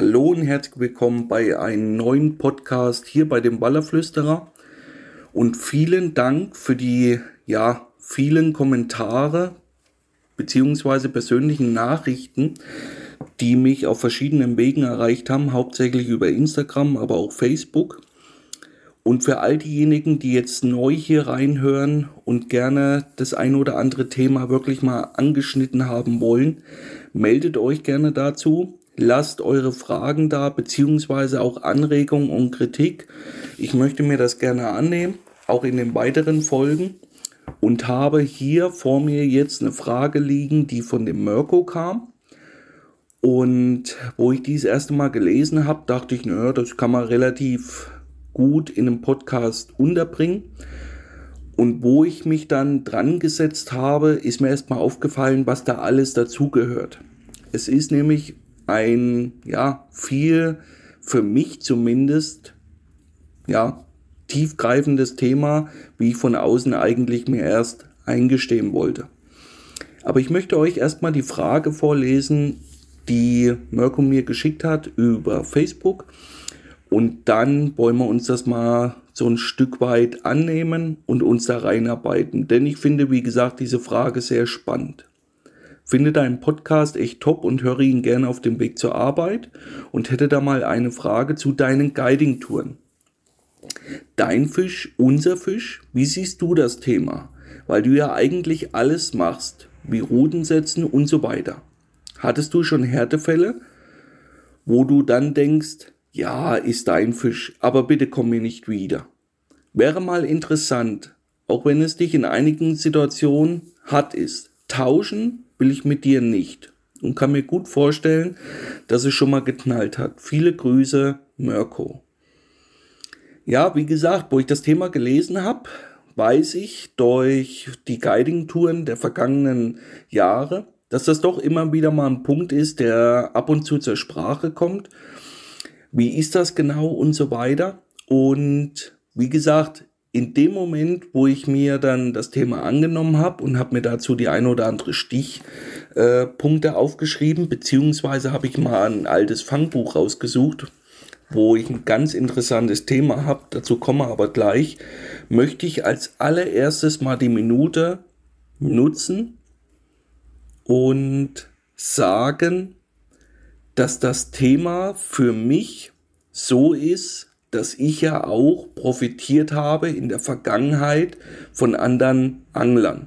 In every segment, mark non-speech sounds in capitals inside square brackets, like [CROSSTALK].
Hallo und herzlich willkommen bei einem neuen Podcast hier bei dem Ballerflüsterer. Und vielen Dank für die ja, vielen Kommentare beziehungsweise persönlichen Nachrichten, die mich auf verschiedenen Wegen erreicht haben, hauptsächlich über Instagram, aber auch Facebook. Und für all diejenigen, die jetzt neu hier reinhören und gerne das ein oder andere Thema wirklich mal angeschnitten haben wollen, meldet euch gerne dazu. Lasst eure Fragen da, beziehungsweise auch Anregungen und Kritik. Ich möchte mir das gerne annehmen, auch in den weiteren Folgen. Und habe hier vor mir jetzt eine Frage liegen, die von dem Mirko kam. Und wo ich dies erste Mal gelesen habe, dachte ich, naja, das kann man relativ gut in einem Podcast unterbringen. Und wo ich mich dann dran gesetzt habe, ist mir erstmal aufgefallen, was da alles dazugehört. Es ist nämlich ein, ja, viel für mich zumindest, ja, tiefgreifendes Thema, wie ich von außen eigentlich mir erst eingestehen wollte. Aber ich möchte euch erstmal die Frage vorlesen, die Mirko mir geschickt hat über Facebook. Und dann wollen wir uns das mal so ein Stück weit annehmen und uns da reinarbeiten. Denn ich finde, wie gesagt, diese Frage sehr spannend. Finde deinen Podcast echt top und höre ihn gerne auf dem Weg zur Arbeit und hätte da mal eine Frage zu deinen Guiding-Touren. Dein Fisch, unser Fisch, wie siehst du das Thema? Weil du ja eigentlich alles machst, wie Routen setzen und so weiter. Hattest du schon Härtefälle, wo du dann denkst, ja, ist dein Fisch, aber bitte komm mir nicht wieder. Wäre mal interessant, auch wenn es dich in einigen Situationen hart ist. Tauschen will ich mit dir nicht. Und kann mir gut vorstellen, dass es schon mal geknallt hat. Viele Grüße, Mirko. Ja, wie gesagt, wo ich das Thema gelesen habe, weiß ich durch die Guiding-Touren der vergangenen Jahre, dass das doch immer wieder mal ein Punkt ist, der ab und zu zur Sprache kommt. Wie ist das genau und so weiter. Und wie gesagt, in dem Moment, wo ich mir dann das Thema angenommen habe und habe mir dazu die ein oder andere Stichpunkte äh, aufgeschrieben, beziehungsweise habe ich mal ein altes Fangbuch rausgesucht, wo ich ein ganz interessantes Thema habe, dazu komme aber gleich, möchte ich als allererstes mal die Minute nutzen und sagen, dass das Thema für mich so ist, dass ich ja auch profitiert habe in der Vergangenheit von anderen Anglern.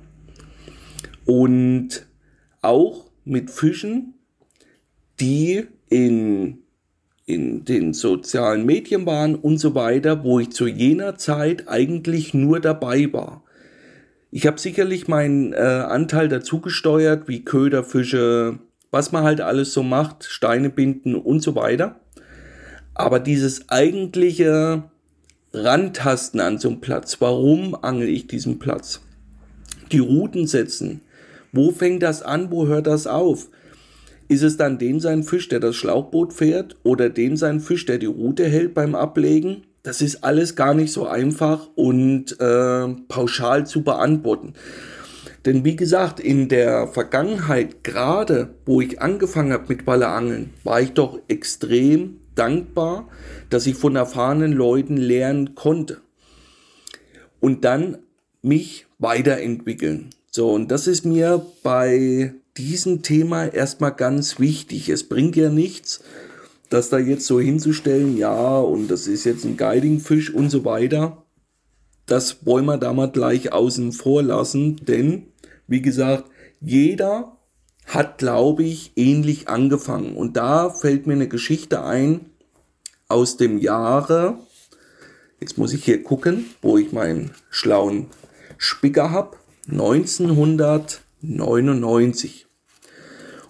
Und auch mit Fischen, die in, in den sozialen Medien waren und so weiter, wo ich zu jener Zeit eigentlich nur dabei war. Ich habe sicherlich meinen äh, Anteil dazu gesteuert, wie Köderfische, was man halt alles so macht, Steine binden und so weiter. Aber dieses eigentliche Rantasten an so einem Platz, warum angel ich diesen Platz? Die Routen setzen. Wo fängt das an? Wo hört das auf? Ist es dann dem sein Fisch, der das Schlauchboot fährt oder dem sein Fisch, der die Route hält beim Ablegen? Das ist alles gar nicht so einfach und äh, pauschal zu beantworten. Denn wie gesagt, in der Vergangenheit, gerade wo ich angefangen habe mit Ballerangeln, war ich doch extrem dankbar, dass ich von erfahrenen Leuten lernen konnte. Und dann mich weiterentwickeln. So, und das ist mir bei diesem Thema erstmal ganz wichtig. Es bringt ja nichts, das da jetzt so hinzustellen, ja, und das ist jetzt ein Guiding-Fisch und so weiter. Das wollen wir da mal gleich außen vor lassen, denn, wie gesagt, jeder hat, glaube ich, ähnlich angefangen. Und da fällt mir eine Geschichte ein aus dem Jahre, jetzt muss ich hier gucken, wo ich meinen schlauen Spicker habe, 1999.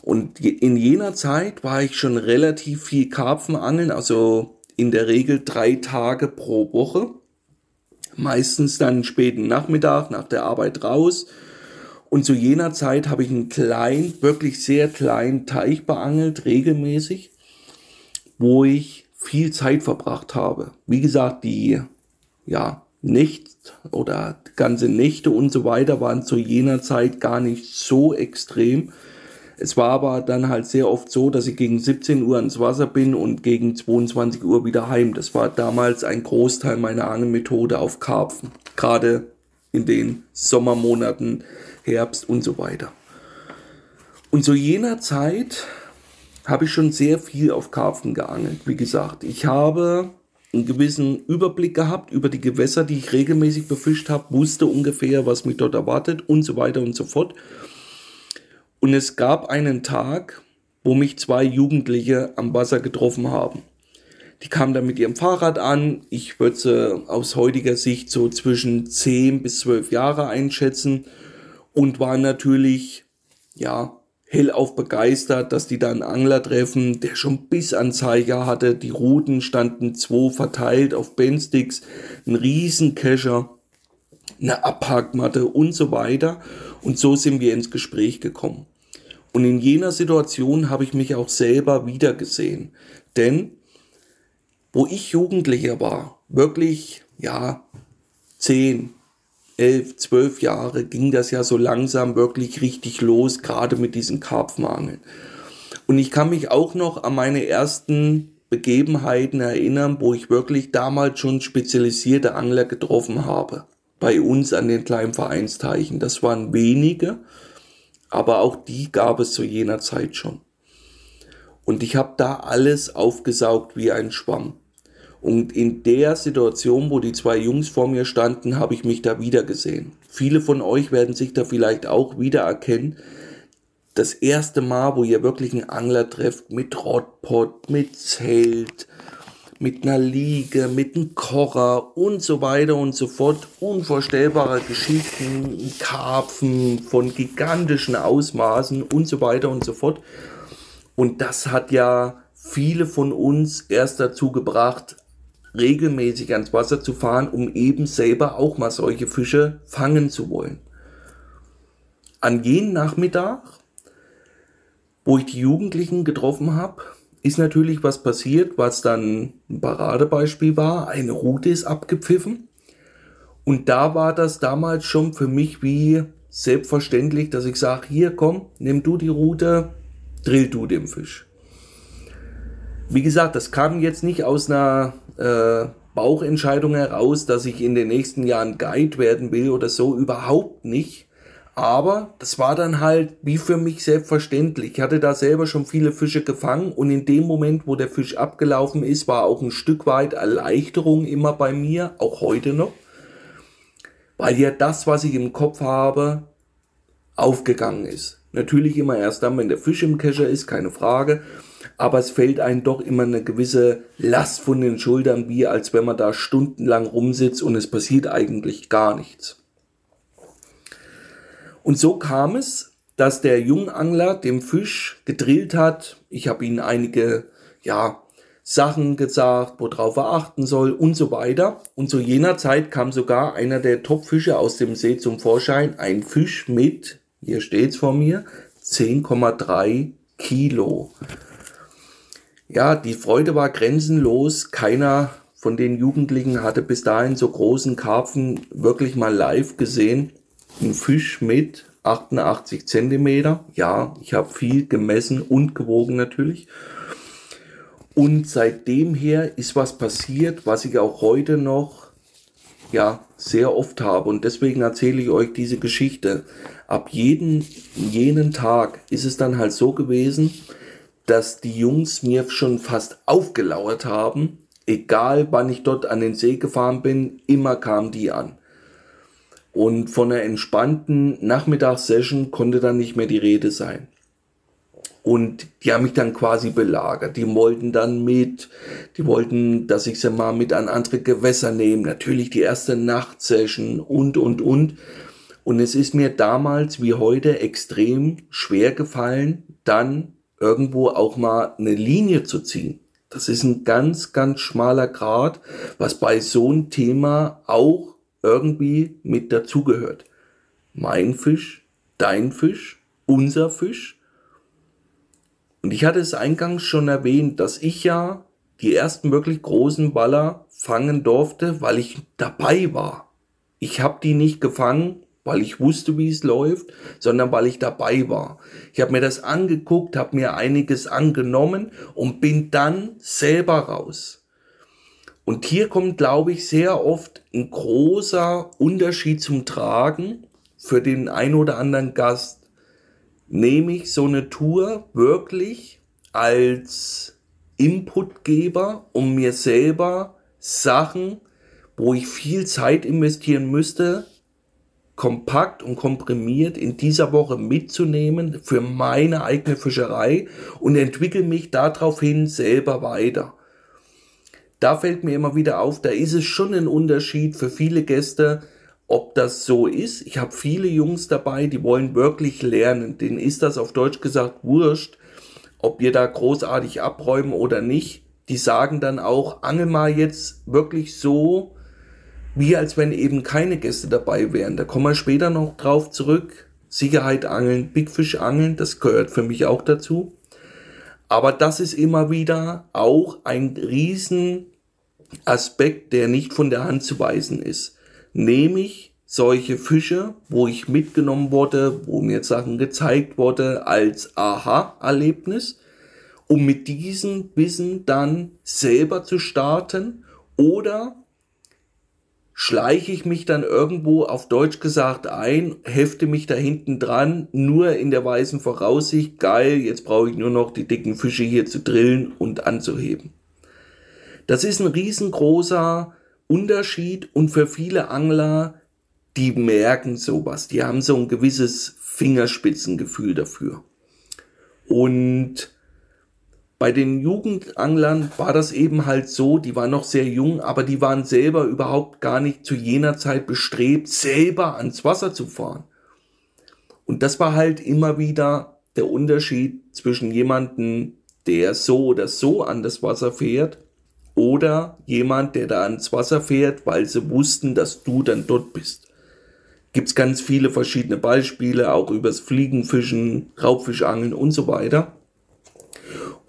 Und in jener Zeit war ich schon relativ viel Karpfen angeln, also in der Regel drei Tage pro Woche. Meistens dann späten Nachmittag nach der Arbeit raus und zu jener Zeit habe ich einen kleinen, wirklich sehr kleinen Teich beangelt, regelmäßig, wo ich viel Zeit verbracht habe. Wie gesagt, die, ja, nicht oder ganze Nächte und so weiter waren zu jener Zeit gar nicht so extrem. Es war aber dann halt sehr oft so, dass ich gegen 17 Uhr ins Wasser bin und gegen 22 Uhr wieder heim. Das war damals ein Großteil meiner Angelmethode auf Karpfen. Gerade in den Sommermonaten, Herbst und so weiter. Und zu jener Zeit habe ich schon sehr viel auf Karpfen geangelt. Wie gesagt, ich habe einen gewissen Überblick gehabt über die Gewässer, die ich regelmäßig befischt habe, wusste ungefähr, was mich dort erwartet und so weiter und so fort. Und es gab einen Tag, wo mich zwei Jugendliche am Wasser getroffen haben. Die kamen dann mit ihrem Fahrrad an. Ich würde sie aus heutiger Sicht so zwischen 10 bis 12 Jahre einschätzen und waren natürlich, ja, hellauf begeistert, dass die da einen Angler treffen, der schon Bissanzeiger hatte. Die Routen standen zwei verteilt auf Bendsticks, ein Riesenkescher, eine Abhackmatte und so weiter. Und so sind wir ins Gespräch gekommen. Und in jener Situation habe ich mich auch selber wiedergesehen. Denn wo ich Jugendlicher war, wirklich, ja, zehn, elf, zwölf Jahre ging das ja so langsam wirklich richtig los, gerade mit diesen Karpfenangeln. Und ich kann mich auch noch an meine ersten Begebenheiten erinnern, wo ich wirklich damals schon spezialisierte Angler getroffen habe. Bei uns an den kleinen Vereinsteichen. Das waren wenige, aber auch die gab es zu jener Zeit schon. Und ich habe da alles aufgesaugt wie ein Schwamm. Und in der Situation, wo die zwei Jungs vor mir standen, habe ich mich da wieder gesehen. Viele von euch werden sich da vielleicht auch wiedererkennen. Das erste Mal, wo ihr wirklich einen Angler trefft mit Rotpot, mit Zelt, mit einer Liege, mit einem Kocher und so weiter und so fort. Unvorstellbare Geschichten, Karpfen von gigantischen Ausmaßen und so weiter und so fort. Und das hat ja viele von uns erst dazu gebracht, regelmäßig ans Wasser zu fahren, um eben selber auch mal solche Fische fangen zu wollen. An jenem Nachmittag, wo ich die Jugendlichen getroffen habe, ist natürlich was passiert, was dann ein Paradebeispiel war. Eine Route ist abgepfiffen. Und da war das damals schon für mich wie selbstverständlich, dass ich sage, hier komm, nimm du die Route, drill du den Fisch. Wie gesagt, das kam jetzt nicht aus einer äh, Bauchentscheidung heraus, dass ich in den nächsten Jahren Guide werden will oder so, überhaupt nicht. Aber das war dann halt wie für mich selbstverständlich. Ich hatte da selber schon viele Fische gefangen und in dem Moment, wo der Fisch abgelaufen ist, war auch ein Stück weit Erleichterung immer bei mir, auch heute noch. Weil ja das, was ich im Kopf habe, aufgegangen ist. Natürlich immer erst dann, wenn der Fisch im Kescher ist, keine Frage. Aber es fällt einem doch immer eine gewisse Last von den Schultern, wie als wenn man da stundenlang rumsitzt und es passiert eigentlich gar nichts. Und so kam es, dass der Jungangler dem Fisch gedrillt hat. Ich habe ihm einige, ja, Sachen gesagt, worauf er achten soll und so weiter. Und zu jener Zeit kam sogar einer der Topfische aus dem See zum Vorschein. Ein Fisch mit, hier steht's vor mir, 10,3 Kilo. Ja, die Freude war grenzenlos. Keiner von den Jugendlichen hatte bis dahin so großen Karpfen wirklich mal live gesehen ein Fisch mit 88 Zentimeter. Ja, ich habe viel gemessen und gewogen natürlich. Und seitdem her ist was passiert, was ich auch heute noch ja sehr oft habe. Und deswegen erzähle ich euch diese Geschichte. Ab jeden, jenen Tag ist es dann halt so gewesen, dass die Jungs mir schon fast aufgelauert haben. Egal wann ich dort an den See gefahren bin, immer kamen die an. Und von einer entspannten Nachmittagssession konnte dann nicht mehr die Rede sein. Und die haben mich dann quasi belagert. Die wollten dann mit, die wollten, dass ich sie mal mit an andere Gewässer nehme. Natürlich die erste Nachtsession und, und, und. Und es ist mir damals wie heute extrem schwer gefallen, dann irgendwo auch mal eine Linie zu ziehen. Das ist ein ganz, ganz schmaler Grad, was bei so einem Thema auch irgendwie mit dazugehört. Mein Fisch, dein Fisch, unser Fisch. Und ich hatte es eingangs schon erwähnt, dass ich ja die ersten wirklich großen Baller fangen durfte, weil ich dabei war. Ich habe die nicht gefangen, weil ich wusste, wie es läuft, sondern weil ich dabei war. Ich habe mir das angeguckt, habe mir einiges angenommen und bin dann selber raus. Und hier kommt, glaube ich, sehr oft ein großer Unterschied zum Tragen für den ein oder anderen Gast. Nehme ich so eine Tour wirklich als Inputgeber, um mir selber Sachen, wo ich viel Zeit investieren müsste, kompakt und komprimiert in dieser Woche mitzunehmen für meine eigene Fischerei und entwickle mich daraufhin selber weiter. Da fällt mir immer wieder auf, da ist es schon ein Unterschied für viele Gäste, ob das so ist. Ich habe viele Jungs dabei, die wollen wirklich lernen. Denen ist das auf Deutsch gesagt wurscht, ob wir da großartig abräumen oder nicht. Die sagen dann auch, angel mal jetzt wirklich so, wie als wenn eben keine Gäste dabei wären. Da kommen wir später noch drauf zurück. Sicherheit angeln, Big Fish angeln, das gehört für mich auch dazu. Aber das ist immer wieder auch ein riesen Aspekt, der nicht von der Hand zu weisen ist. Nehme ich solche Fische, wo ich mitgenommen wurde, wo mir Sachen gezeigt wurde als Aha-Erlebnis, um mit diesem Wissen dann selber zu starten oder schleiche ich mich dann irgendwo auf Deutsch gesagt ein, hefte mich da hinten dran, nur in der weißen Voraussicht, geil, jetzt brauche ich nur noch die dicken Fische hier zu drillen und anzuheben. Das ist ein riesengroßer Unterschied und für viele Angler, die merken sowas, die haben so ein gewisses Fingerspitzengefühl dafür. Und bei den Jugendanglern war das eben halt so, die waren noch sehr jung, aber die waren selber überhaupt gar nicht zu jener Zeit bestrebt, selber ans Wasser zu fahren. Und das war halt immer wieder der Unterschied zwischen jemanden, der so oder so an das Wasser fährt, oder jemand, der da ans Wasser fährt, weil sie wussten, dass du dann dort bist. Gibt's ganz viele verschiedene Beispiele, auch übers Fliegenfischen, Raubfischangeln und so weiter.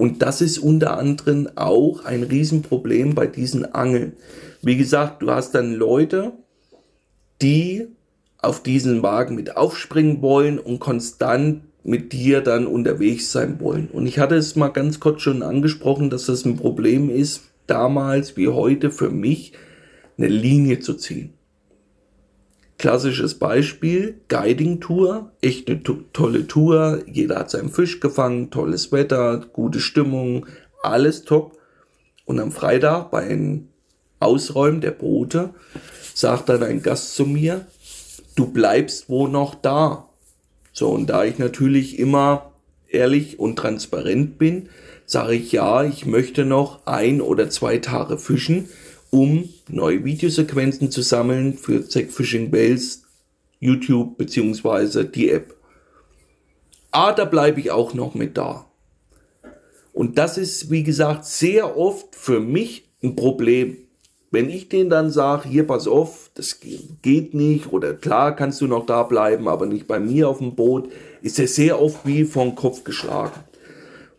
Und das ist unter anderem auch ein Riesenproblem bei diesen Angeln. Wie gesagt, du hast dann Leute, die auf diesen Wagen mit aufspringen wollen und konstant mit dir dann unterwegs sein wollen. Und ich hatte es mal ganz kurz schon angesprochen, dass das ein Problem ist, damals wie heute für mich eine Linie zu ziehen. Klassisches Beispiel, Guiding Tour, echt eine tolle Tour, jeder hat seinen Fisch gefangen, tolles Wetter, gute Stimmung, alles top. Und am Freitag beim Ausräumen der Boote sagt dann ein Gast zu mir, du bleibst wo noch da. So, und da ich natürlich immer ehrlich und transparent bin, sage ich ja, ich möchte noch ein oder zwei Tage fischen um neue Videosequenzen zu sammeln für Zack Fishing Bells, YouTube beziehungsweise die App. Ah, da bleibe ich auch noch mit da. Und das ist, wie gesagt, sehr oft für mich ein Problem. Wenn ich denen dann sage, hier pass auf, das geht nicht oder klar kannst du noch da bleiben, aber nicht bei mir auf dem Boot, ist er sehr oft wie vom Kopf geschlagen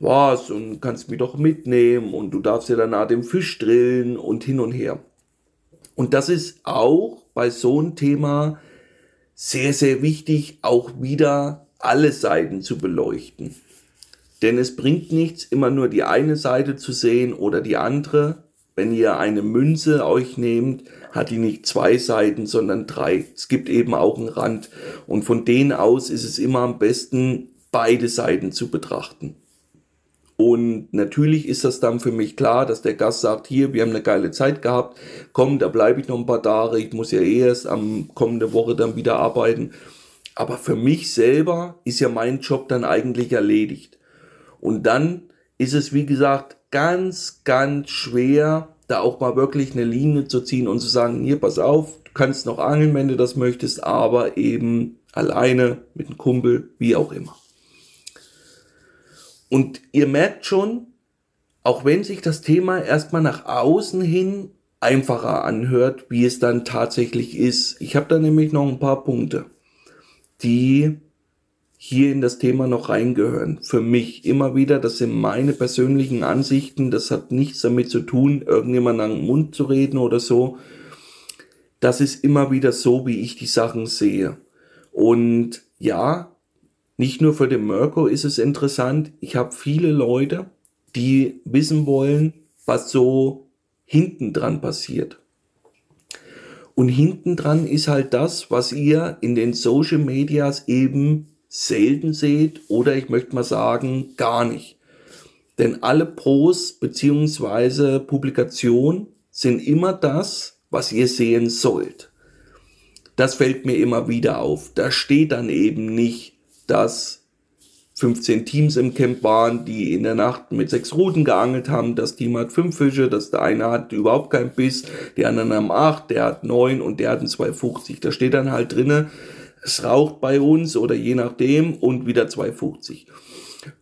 was und kannst mich doch mitnehmen und du darfst ja danach den Fisch drillen und hin und her. Und das ist auch bei so einem Thema sehr, sehr wichtig, auch wieder alle Seiten zu beleuchten. Denn es bringt nichts, immer nur die eine Seite zu sehen oder die andere. Wenn ihr eine Münze euch nehmt, hat die nicht zwei Seiten, sondern drei. Es gibt eben auch einen Rand. Und von denen aus ist es immer am besten, beide Seiten zu betrachten. Und natürlich ist das dann für mich klar, dass der Gast sagt, hier, wir haben eine geile Zeit gehabt, komm, da bleibe ich noch ein paar Tage, ich muss ja eh erst am kommende Woche dann wieder arbeiten. Aber für mich selber ist ja mein Job dann eigentlich erledigt. Und dann ist es, wie gesagt, ganz, ganz schwer, da auch mal wirklich eine Linie zu ziehen und zu sagen, hier, pass auf, du kannst noch angeln, wenn du das möchtest, aber eben alleine mit einem Kumpel, wie auch immer. Und ihr merkt schon, auch wenn sich das Thema erstmal nach außen hin einfacher anhört, wie es dann tatsächlich ist. Ich habe da nämlich noch ein paar Punkte, die hier in das Thema noch reingehören. Für mich immer wieder, das sind meine persönlichen Ansichten, das hat nichts damit zu tun, irgendjemand an den Mund zu reden oder so. Das ist immer wieder so, wie ich die Sachen sehe. Und ja, nicht nur für den Mirko ist es interessant. Ich habe viele Leute, die wissen wollen, was so hinten dran passiert. Und hinten dran ist halt das, was ihr in den Social Medias eben selten seht oder ich möchte mal sagen, gar nicht. Denn alle Pros beziehungsweise Publikationen sind immer das, was ihr sehen sollt. Das fällt mir immer wieder auf. Da steht dann eben nicht, dass 15 Teams im Camp waren, die in der Nacht mit sechs Ruten geangelt haben. Das Team hat fünf Fische, das der eine hat überhaupt keinen Biss, die anderen haben acht, der hat neun und der hat einen 250. Da steht dann halt drinne, es raucht bei uns oder je nachdem und wieder 250.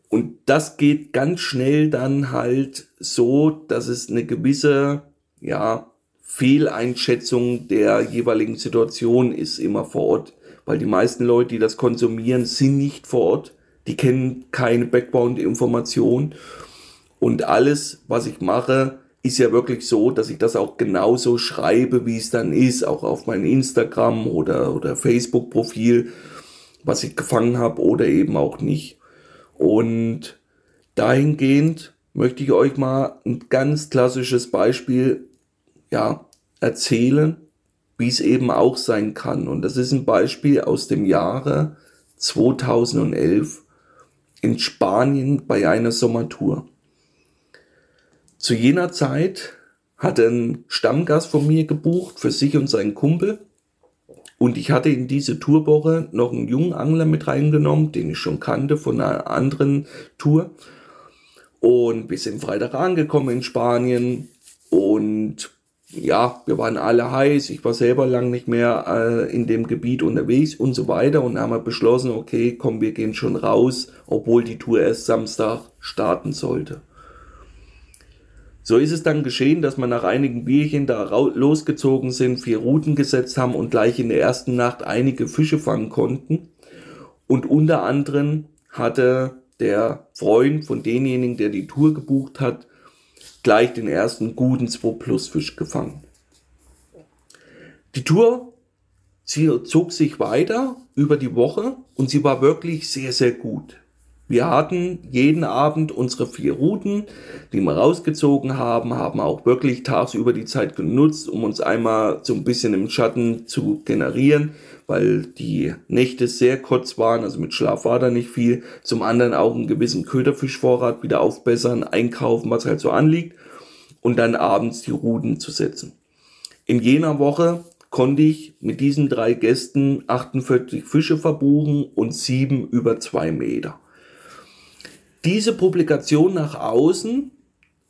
Und das geht ganz schnell dann halt so, dass es eine gewisse, ja, Fehleinschätzung der jeweiligen Situation ist immer vor Ort, weil die meisten Leute, die das konsumieren, sind nicht vor Ort, die kennen keine Background-Information. Und alles, was ich mache, ist ja wirklich so, dass ich das auch genauso schreibe, wie es dann ist, auch auf mein Instagram oder, oder Facebook-Profil, was ich gefangen habe oder eben auch nicht. Und dahingehend möchte ich euch mal ein ganz klassisches Beispiel ja, erzählen, wie es eben auch sein kann. Und das ist ein Beispiel aus dem Jahre 2011 in Spanien bei einer Sommertour. Zu jener Zeit hat ein Stammgast von mir gebucht für sich und seinen Kumpel. Und ich hatte in diese Tourwoche noch einen jungen Angler mit reingenommen, den ich schon kannte von einer anderen Tour. Und wir sind Freitag angekommen in Spanien und ja, wir waren alle heiß, ich war selber lang nicht mehr äh, in dem Gebiet unterwegs und so weiter und haben wir beschlossen, okay, komm, wir gehen schon raus, obwohl die Tour erst Samstag starten sollte. So ist es dann geschehen, dass wir nach einigen Bierchen da losgezogen sind, vier Routen gesetzt haben und gleich in der ersten Nacht einige Fische fangen konnten. Und unter anderem hatte der Freund von denjenigen, der die Tour gebucht hat, gleich den ersten guten 2 Plus Fisch gefangen. Die Tour sie zog sich weiter über die Woche und sie war wirklich sehr, sehr gut. Wir hatten jeden Abend unsere vier Routen, die wir rausgezogen haben, haben auch wirklich tagsüber die Zeit genutzt, um uns einmal so ein bisschen im Schatten zu generieren, weil die Nächte sehr kurz waren, also mit Schlaf war da nicht viel. Zum anderen auch einen gewissen Köderfischvorrat wieder aufbessern, einkaufen, was halt so anliegt und dann abends die Routen zu setzen. In jener Woche konnte ich mit diesen drei Gästen 48 Fische verbuchen und sieben über zwei Meter diese Publikation nach außen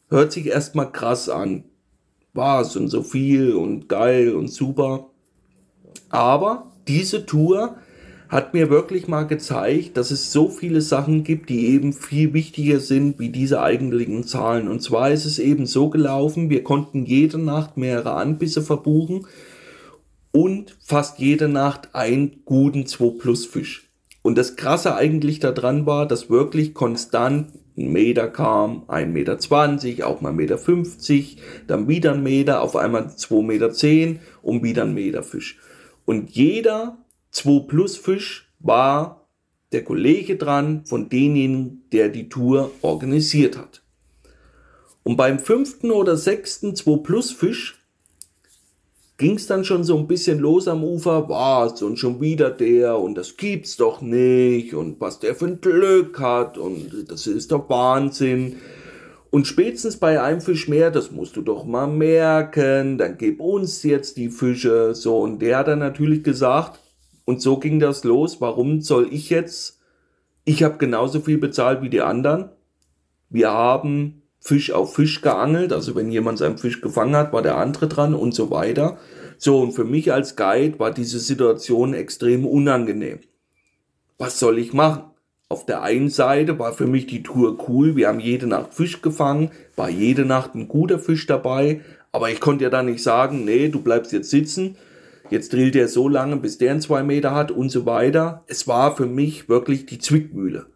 hört sich erstmal krass an. Was und so viel und geil und super. Aber diese Tour hat mir wirklich mal gezeigt, dass es so viele Sachen gibt, die eben viel wichtiger sind wie diese eigentlichen Zahlen. Und zwar ist es eben so gelaufen, wir konnten jede Nacht mehrere Anbisse verbuchen und fast jede Nacht einen guten 2 Plus Fisch. Und das Krasse eigentlich daran war, dass wirklich konstant ein Meter kam, 1,20 Meter, auch mal 1,50 Meter, dann wieder ein Meter, auf einmal 2,10 Meter und wieder ein Meter Fisch. Und jeder 2 Plus Fisch war der Kollege dran von denjenigen, der die Tour organisiert hat. Und beim fünften oder sechsten 2 Plus Fisch ging es dann schon so ein bisschen los am Ufer, was und schon wieder der und das gibt's doch nicht und was der für ein Glück hat und das ist doch Wahnsinn. Und spätestens bei einem Fisch mehr, das musst du doch mal merken, dann gib uns jetzt die Fische. So, und der hat dann natürlich gesagt, und so ging das los, warum soll ich jetzt, ich habe genauso viel bezahlt wie die anderen. Wir haben Fisch auf Fisch geangelt. Also wenn jemand seinen Fisch gefangen hat, war der andere dran und so weiter. So, und für mich als Guide war diese Situation extrem unangenehm. Was soll ich machen? Auf der einen Seite war für mich die Tour cool. Wir haben jede Nacht Fisch gefangen, war jede Nacht ein guter Fisch dabei. Aber ich konnte ja dann nicht sagen, nee, du bleibst jetzt sitzen. Jetzt drillt er so lange, bis der einen zwei Meter hat und so weiter. Es war für mich wirklich die Zwickmühle.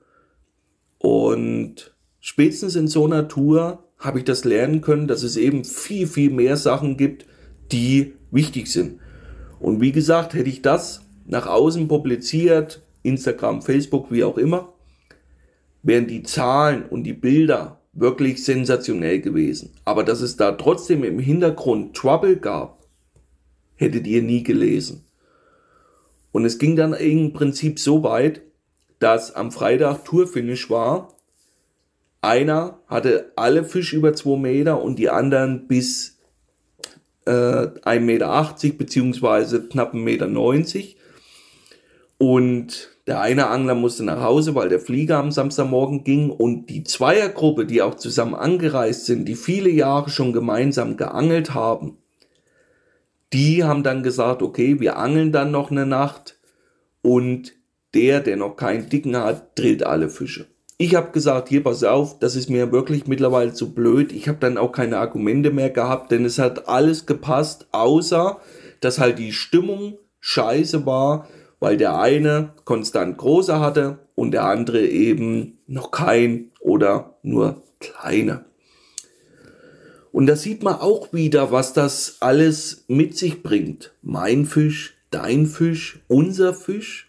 Und spätestens in so einer Tour habe ich das lernen können, dass es eben viel, viel mehr Sachen gibt, die wichtig sind. Und wie gesagt, hätte ich das nach außen publiziert, Instagram, Facebook, wie auch immer, wären die Zahlen und die Bilder wirklich sensationell gewesen. Aber dass es da trotzdem im Hintergrund Trouble gab, hättet ihr nie gelesen. Und es ging dann im Prinzip so weit, dass am Freitag Tourfinish war. Einer hatte alle Fische über 2 Meter und die anderen bis äh, 1,80 Meter beziehungsweise knapp 1,90 Meter. Und der eine Angler musste nach Hause, weil der Flieger am Samstagmorgen ging. Und die Zweiergruppe, die auch zusammen angereist sind, die viele Jahre schon gemeinsam geangelt haben, die haben dann gesagt, okay, wir angeln dann noch eine Nacht und der, der noch keinen Dicken hat, drillt alle Fische. Ich habe gesagt, hier pass auf, das ist mir wirklich mittlerweile zu blöd. Ich habe dann auch keine Argumente mehr gehabt, denn es hat alles gepasst, außer dass halt die Stimmung scheiße war weil der eine konstant große hatte und der andere eben noch kein oder nur kleine. Und da sieht man auch wieder, was das alles mit sich bringt. Mein Fisch, dein Fisch, unser Fisch.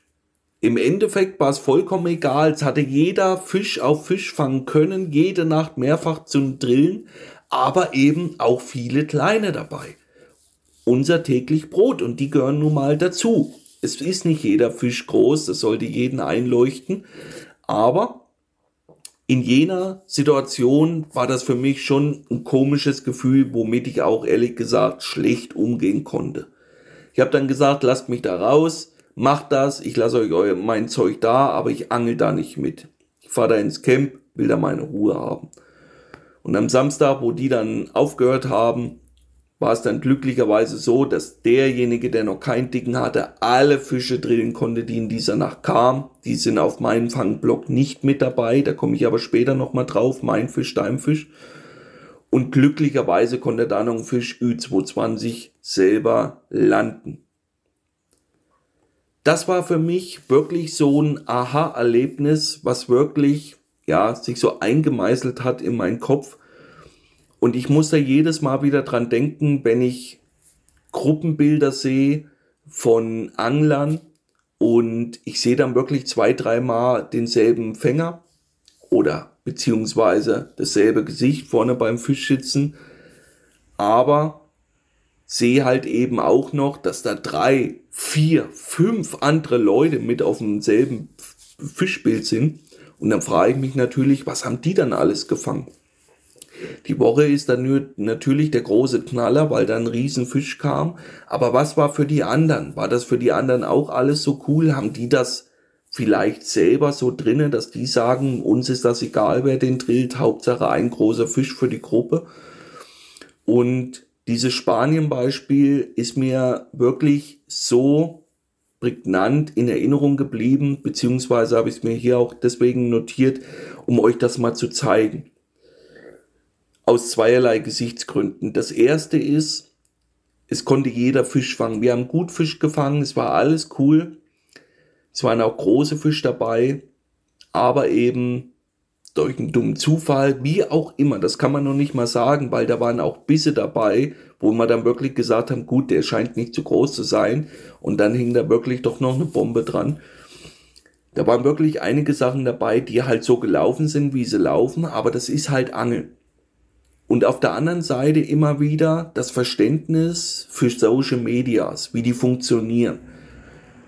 Im Endeffekt war es vollkommen egal. Es hatte jeder Fisch auf Fisch fangen können, jede Nacht mehrfach zum Drillen, aber eben auch viele kleine dabei. Unser täglich Brot und die gehören nun mal dazu es ist nicht jeder Fisch groß, das sollte jeden einleuchten. Aber in jener Situation war das für mich schon ein komisches Gefühl, womit ich auch ehrlich gesagt schlecht umgehen konnte. Ich habe dann gesagt, lasst mich da raus, macht das, ich lasse euch mein Zeug da, aber ich angel da nicht mit. Ich fahre da ins Camp, will da meine Ruhe haben. Und am Samstag, wo die dann aufgehört haben, war es dann glücklicherweise so, dass derjenige, der noch keinen Dicken hatte, alle Fische drillen konnte, die in dieser Nacht kamen. Die sind auf meinem Fangblock nicht mit dabei, da komme ich aber später nochmal drauf, mein Fisch, dein Fisch. Und glücklicherweise konnte da noch ein Fisch Ü220 selber landen. Das war für mich wirklich so ein Aha-Erlebnis, was wirklich, ja, sich so eingemeißelt hat in meinen Kopf. Und ich muss da jedes Mal wieder dran denken, wenn ich Gruppenbilder sehe von Anglern und ich sehe dann wirklich zwei, dreimal denselben Fänger oder beziehungsweise dasselbe Gesicht vorne beim Fischschützen, aber sehe halt eben auch noch, dass da drei, vier, fünf andere Leute mit auf demselben Fischbild sind. Und dann frage ich mich natürlich, was haben die dann alles gefangen? Die Woche ist dann natürlich der große Knaller, weil dann ein Riesenfisch kam. Aber was war für die anderen? War das für die anderen auch alles so cool? Haben die das vielleicht selber so drinnen, dass die sagen, uns ist das egal, wer den drillt, Hauptsache ein großer Fisch für die Gruppe. Und dieses Spanien-Beispiel ist mir wirklich so prägnant in Erinnerung geblieben, beziehungsweise habe ich es mir hier auch deswegen notiert, um euch das mal zu zeigen aus zweierlei Gesichtsgründen. Das erste ist, es konnte jeder Fisch fangen. Wir haben gut Fisch gefangen, es war alles cool. Es waren auch große Fische dabei, aber eben durch einen dummen Zufall, wie auch immer, das kann man noch nicht mal sagen, weil da waren auch Bisse dabei, wo wir dann wirklich gesagt haben, gut, der scheint nicht zu groß zu sein und dann hing da wirklich doch noch eine Bombe dran. Da waren wirklich einige Sachen dabei, die halt so gelaufen sind, wie sie laufen, aber das ist halt Angeln. Und auf der anderen Seite immer wieder das Verständnis für Social Medias, wie die funktionieren.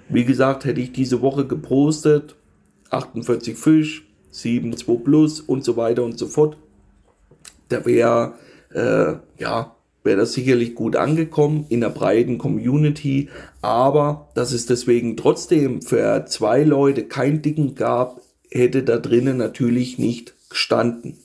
Wie gesagt, hätte ich diese Woche gepostet, 48 Fisch, 7, 2 Plus und so weiter und so fort. Da wäre, äh, ja, wäre das sicherlich gut angekommen in der breiten Community. Aber dass es deswegen trotzdem für zwei Leute kein Dicken gab, hätte da drinnen natürlich nicht gestanden.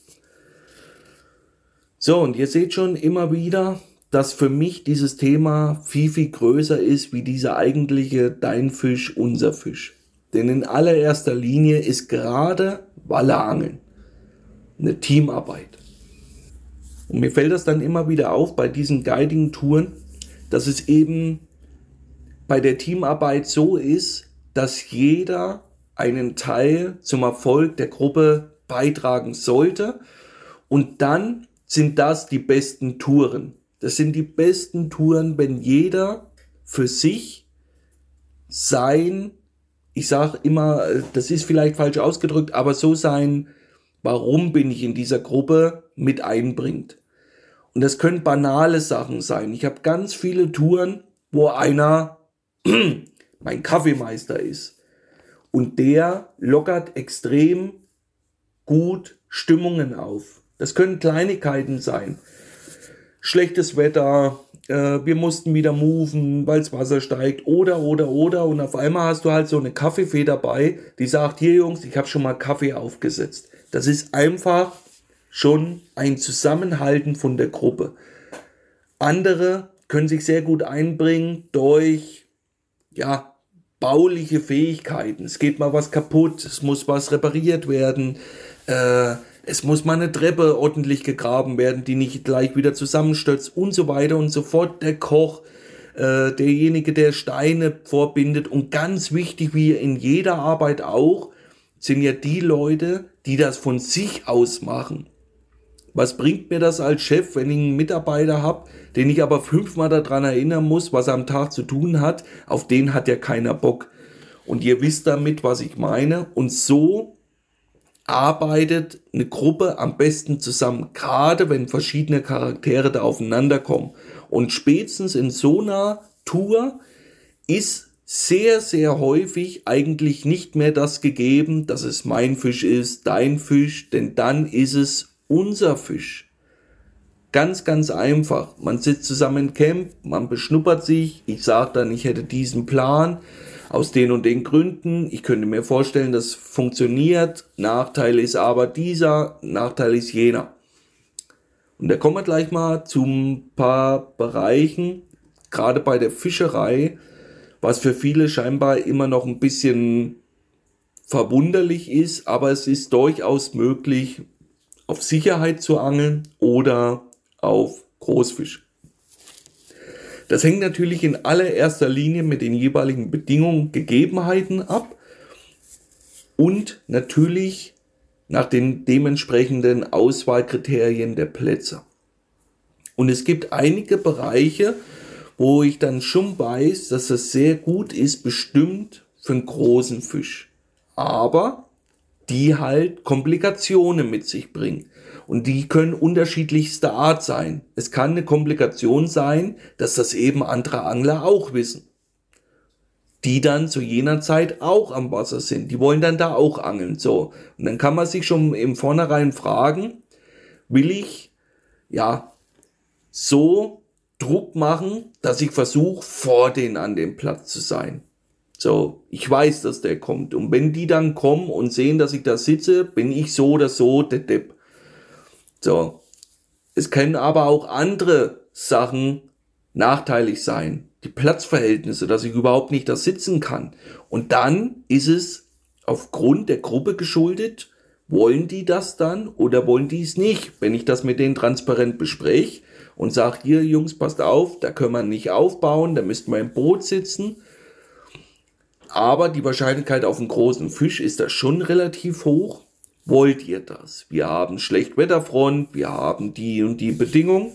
So, und ihr seht schon immer wieder, dass für mich dieses Thema viel, viel größer ist wie dieser eigentliche Dein Fisch, unser Fisch. Denn in allererster Linie ist gerade Wallerangeln eine Teamarbeit. Und mir fällt das dann immer wieder auf bei diesen guiding Touren, dass es eben bei der Teamarbeit so ist, dass jeder einen Teil zum Erfolg der Gruppe beitragen sollte und dann sind das die besten Touren. Das sind die besten Touren, wenn jeder für sich sein, ich sage immer, das ist vielleicht falsch ausgedrückt, aber so sein, warum bin ich in dieser Gruppe mit einbringt. Und das können banale Sachen sein. Ich habe ganz viele Touren, wo einer [CLEARS THROAT] mein Kaffeemeister ist. Und der lockert extrem gut Stimmungen auf. Das können Kleinigkeiten sein. Schlechtes Wetter, äh, wir mussten wieder moven, weil das Wasser steigt oder, oder, oder. Und auf einmal hast du halt so eine Kaffeefee dabei, die sagt, hier Jungs, ich habe schon mal Kaffee aufgesetzt. Das ist einfach schon ein Zusammenhalten von der Gruppe. Andere können sich sehr gut einbringen durch, ja, bauliche Fähigkeiten. Es geht mal was kaputt, es muss was repariert werden, äh, es muss mal eine Treppe ordentlich gegraben werden, die nicht gleich wieder zusammenstürzt und so weiter und so fort. Der Koch, äh, derjenige, der Steine vorbindet und ganz wichtig, wie in jeder Arbeit auch, sind ja die Leute, die das von sich aus machen. Was bringt mir das als Chef, wenn ich einen Mitarbeiter habe, den ich aber fünfmal daran erinnern muss, was er am Tag zu tun hat? Auf den hat ja keiner Bock. Und ihr wisst damit, was ich meine. Und so arbeitet eine Gruppe am besten zusammen, gerade wenn verschiedene Charaktere da aufeinander kommen. Und spätestens in so einer Tour ist sehr, sehr häufig eigentlich nicht mehr das gegeben, dass es mein Fisch ist, dein Fisch, denn dann ist es unser Fisch. Ganz, ganz einfach. Man sitzt zusammen im Camp, man beschnuppert sich. Ich sage dann, ich hätte diesen Plan aus den und den Gründen. Ich könnte mir vorstellen, das funktioniert. Nachteil ist aber dieser, Nachteil ist jener. Und da kommen wir gleich mal zu ein paar Bereichen, gerade bei der Fischerei, was für viele scheinbar immer noch ein bisschen verwunderlich ist, aber es ist durchaus möglich, auf Sicherheit zu angeln oder auf Großfisch. Das hängt natürlich in allererster Linie mit den jeweiligen Bedingungen, Gegebenheiten ab und natürlich nach den dementsprechenden Auswahlkriterien der Plätze. Und es gibt einige Bereiche, wo ich dann schon weiß, dass es sehr gut ist, bestimmt für einen großen Fisch. Aber die halt Komplikationen mit sich bringen. Und die können unterschiedlichster Art sein. Es kann eine Komplikation sein, dass das eben andere Angler auch wissen. Die dann zu jener Zeit auch am Wasser sind. Die wollen dann da auch angeln. So. Und dann kann man sich schon im Vornherein fragen, will ich, ja, so Druck machen, dass ich versuche, vor denen an dem Platz zu sein. So, ich weiß, dass der kommt. Und wenn die dann kommen und sehen, dass ich da sitze, bin ich so oder so der Depp. So. Es können aber auch andere Sachen nachteilig sein. Die Platzverhältnisse, dass ich überhaupt nicht da sitzen kann. Und dann ist es aufgrund der Gruppe geschuldet, wollen die das dann oder wollen die es nicht? Wenn ich das mit denen transparent bespreche und sage, hier Jungs, passt auf, da können wir nicht aufbauen, da müssten wir im Boot sitzen, aber die Wahrscheinlichkeit auf einen großen Fisch ist da schon relativ hoch. Wollt ihr das? Wir haben Schlechtwetterfront, wir haben die und die Bedingungen.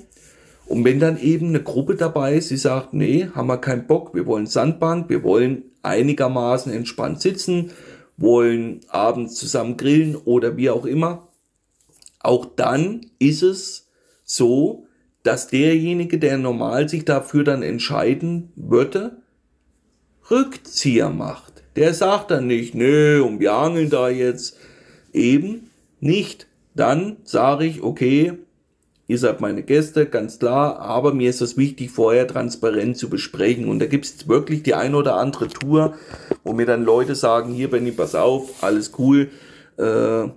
Und wenn dann eben eine Gruppe dabei ist, die sagt, nee, haben wir keinen Bock, wir wollen Sandbank, wir wollen einigermaßen entspannt sitzen, wollen abends zusammen grillen oder wie auch immer, auch dann ist es so, dass derjenige, der normal sich dafür dann entscheiden würde, Rückzieher macht. Der sagt dann nicht, nö, und wir angeln da jetzt. Eben nicht. Dann sage ich, okay, ihr seid meine Gäste, ganz klar, aber mir ist es wichtig, vorher transparent zu besprechen. Und da gibt es wirklich die ein oder andere Tour, wo mir dann Leute sagen, hier Benny, pass auf, alles cool, äh,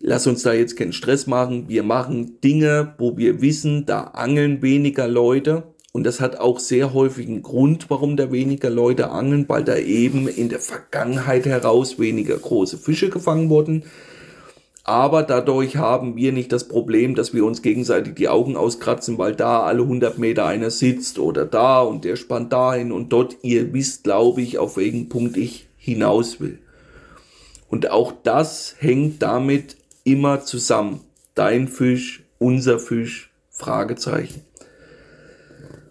lass uns da jetzt keinen Stress machen. Wir machen Dinge, wo wir wissen, da angeln weniger Leute. Und das hat auch sehr häufig einen Grund, warum da weniger Leute angeln, weil da eben in der Vergangenheit heraus weniger große Fische gefangen wurden. Aber dadurch haben wir nicht das Problem, dass wir uns gegenseitig die Augen auskratzen, weil da alle 100 Meter einer sitzt oder da und der spannt dahin und dort. Ihr wisst, glaube ich, auf welchen Punkt ich hinaus will. Und auch das hängt damit immer zusammen. Dein Fisch, unser Fisch, Fragezeichen.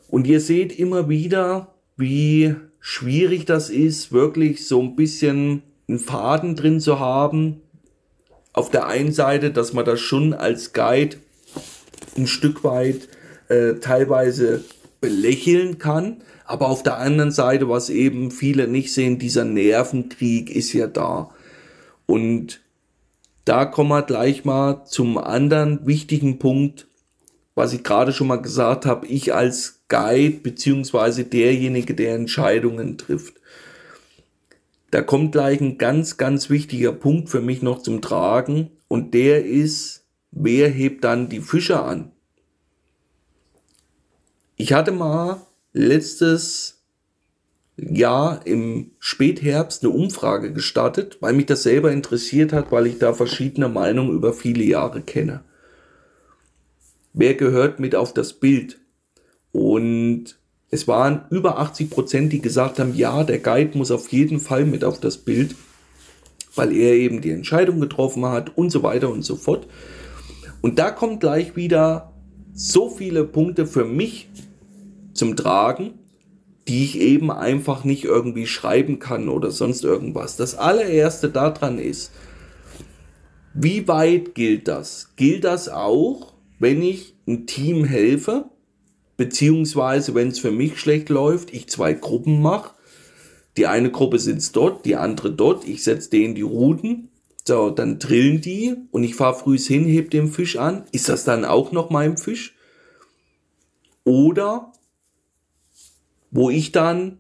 Und ihr seht immer wieder, wie schwierig das ist, wirklich so ein bisschen einen Faden drin zu haben. Auf der einen Seite, dass man das schon als Guide ein Stück weit äh, teilweise belächeln kann, aber auf der anderen Seite, was eben viele nicht sehen, dieser Nervenkrieg ist ja da. Und da kommen wir gleich mal zum anderen wichtigen Punkt, was ich gerade schon mal gesagt habe, ich als Guide beziehungsweise derjenige, der Entscheidungen trifft. Da kommt gleich ein ganz, ganz wichtiger Punkt für mich noch zum Tragen und der ist, wer hebt dann die Fische an? Ich hatte mal letztes Jahr im Spätherbst eine Umfrage gestartet, weil mich das selber interessiert hat, weil ich da verschiedene Meinungen über viele Jahre kenne. Wer gehört mit auf das Bild? Und es waren über 80 Prozent, die gesagt haben, ja, der Guide muss auf jeden Fall mit auf das Bild, weil er eben die Entscheidung getroffen hat und so weiter und so fort. Und da kommt gleich wieder so viele Punkte für mich zum Tragen, die ich eben einfach nicht irgendwie schreiben kann oder sonst irgendwas. Das allererste daran ist, wie weit gilt das? Gilt das auch, wenn ich ein Team helfe, beziehungsweise wenn es für mich schlecht läuft, ich zwei Gruppen mache. Die eine Gruppe sitzt dort, die andere dort, ich setze denen die Routen, so, dann drillen die und ich fahre früh hin, heb den Fisch an. Ist das dann auch noch mein Fisch? Oder wo ich dann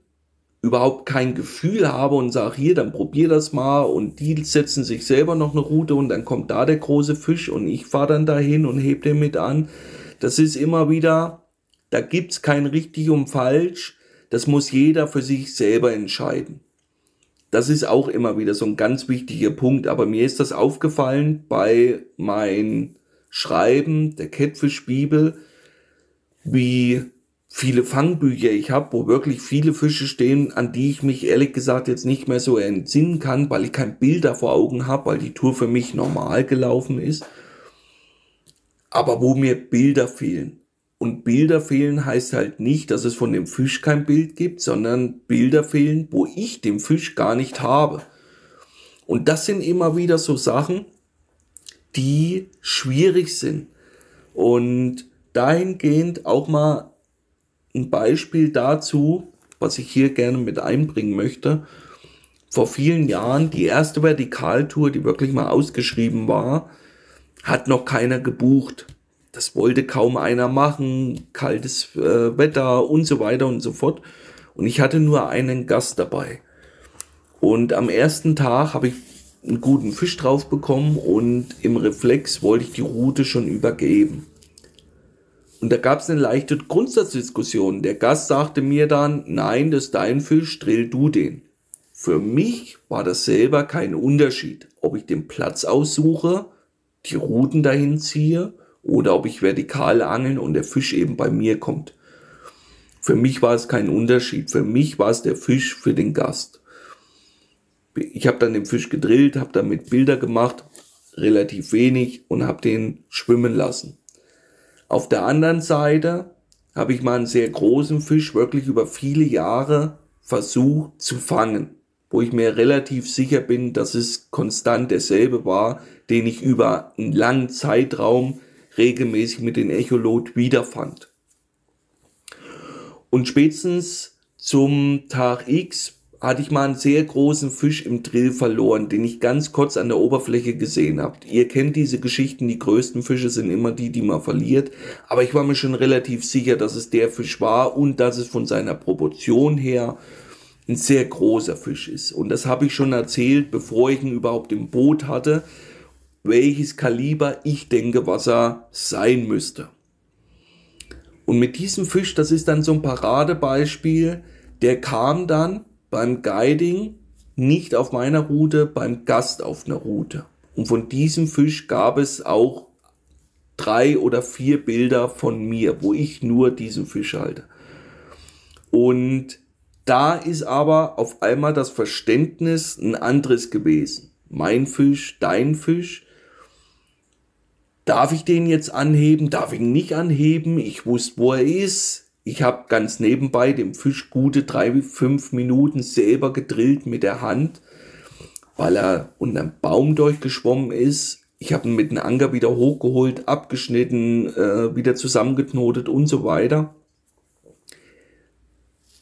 überhaupt kein Gefühl habe und sage, hier, dann probier das mal und die setzen sich selber noch eine Route und dann kommt da der große Fisch und ich fahre dann dahin und heb den mit an. Das ist immer wieder, da gibt's kein richtig und falsch, das muss jeder für sich selber entscheiden. Das ist auch immer wieder so ein ganz wichtiger Punkt, aber mir ist das aufgefallen bei mein Schreiben der Catfish Bibel, wie viele Fangbücher ich habe, wo wirklich viele Fische stehen, an die ich mich ehrlich gesagt jetzt nicht mehr so entsinnen kann, weil ich kein Bilder vor Augen habe, weil die Tour für mich normal gelaufen ist. Aber wo mir Bilder fehlen. Und Bilder fehlen heißt halt nicht, dass es von dem Fisch kein Bild gibt, sondern Bilder fehlen, wo ich den Fisch gar nicht habe. Und das sind immer wieder so Sachen, die schwierig sind. Und dahingehend auch mal ein Beispiel dazu, was ich hier gerne mit einbringen möchte. Vor vielen Jahren, die erste Vertikaltour, die wirklich mal ausgeschrieben war, hat noch keiner gebucht. Das wollte kaum einer machen, kaltes äh, Wetter und so weiter und so fort. Und ich hatte nur einen Gast dabei. Und am ersten Tag habe ich einen guten Fisch drauf bekommen und im Reflex wollte ich die Route schon übergeben. Und da gab es eine leichte Grundsatzdiskussion. Der Gast sagte mir dann, nein, das ist dein Fisch, drill du den. Für mich war das selber kein Unterschied, ob ich den Platz aussuche, die Routen dahin ziehe oder ob ich vertikal angeln und der Fisch eben bei mir kommt. Für mich war es kein Unterschied. Für mich war es der Fisch für den Gast. Ich habe dann den Fisch gedrillt, habe damit Bilder gemacht, relativ wenig und habe den schwimmen lassen. Auf der anderen Seite habe ich mal einen sehr großen Fisch wirklich über viele Jahre versucht zu fangen, wo ich mir relativ sicher bin, dass es konstant derselbe war, den ich über einen langen Zeitraum regelmäßig mit den Echolot wiederfand. Und spätestens zum Tag X hatte ich mal einen sehr großen Fisch im Drill verloren, den ich ganz kurz an der Oberfläche gesehen habe. Ihr kennt diese Geschichten, die größten Fische sind immer die, die man verliert. Aber ich war mir schon relativ sicher, dass es der Fisch war und dass es von seiner Proportion her ein sehr großer Fisch ist. Und das habe ich schon erzählt, bevor ich ihn überhaupt im Boot hatte, welches Kaliber ich denke, was er sein müsste. Und mit diesem Fisch, das ist dann so ein Paradebeispiel, der kam dann beim Guiding nicht auf meiner Route, beim Gast auf einer Route. Und von diesem Fisch gab es auch drei oder vier Bilder von mir, wo ich nur diesen Fisch halte. Und da ist aber auf einmal das Verständnis ein anderes gewesen. Mein Fisch, dein Fisch. Darf ich den jetzt anheben? Darf ich ihn nicht anheben? Ich wusste, wo er ist ich habe ganz nebenbei dem Fisch gute drei, fünf Minuten selber gedrillt mit der Hand, weil er unter einem Baum durchgeschwommen ist. Ich habe ihn mit einem Anker wieder hochgeholt, abgeschnitten, äh, wieder zusammengeknotet und so weiter.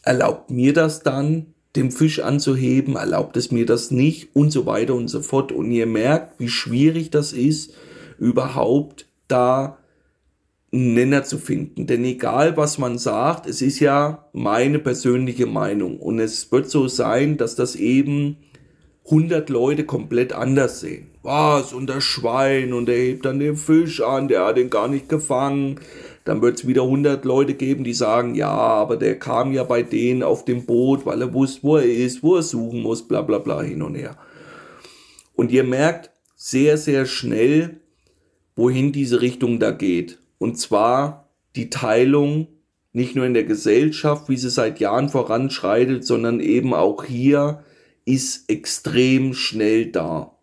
Erlaubt mir das dann, den Fisch anzuheben, erlaubt es mir das nicht und so weiter und so fort. Und ihr merkt, wie schwierig das ist, überhaupt da einen Nenner zu finden. Denn egal, was man sagt, es ist ja meine persönliche Meinung. Und es wird so sein, dass das eben 100 Leute komplett anders sehen. Was? Und das Schwein und er hebt dann den Fisch an, der hat den gar nicht gefangen. Dann wird es wieder 100 Leute geben, die sagen, ja, aber der kam ja bei denen auf dem Boot, weil er wusste, wo er ist, wo er suchen muss, bla bla bla hin und her. Und ihr merkt sehr, sehr schnell, wohin diese Richtung da geht. Und zwar die Teilung nicht nur in der Gesellschaft, wie sie seit Jahren voranschreitet, sondern eben auch hier ist extrem schnell da.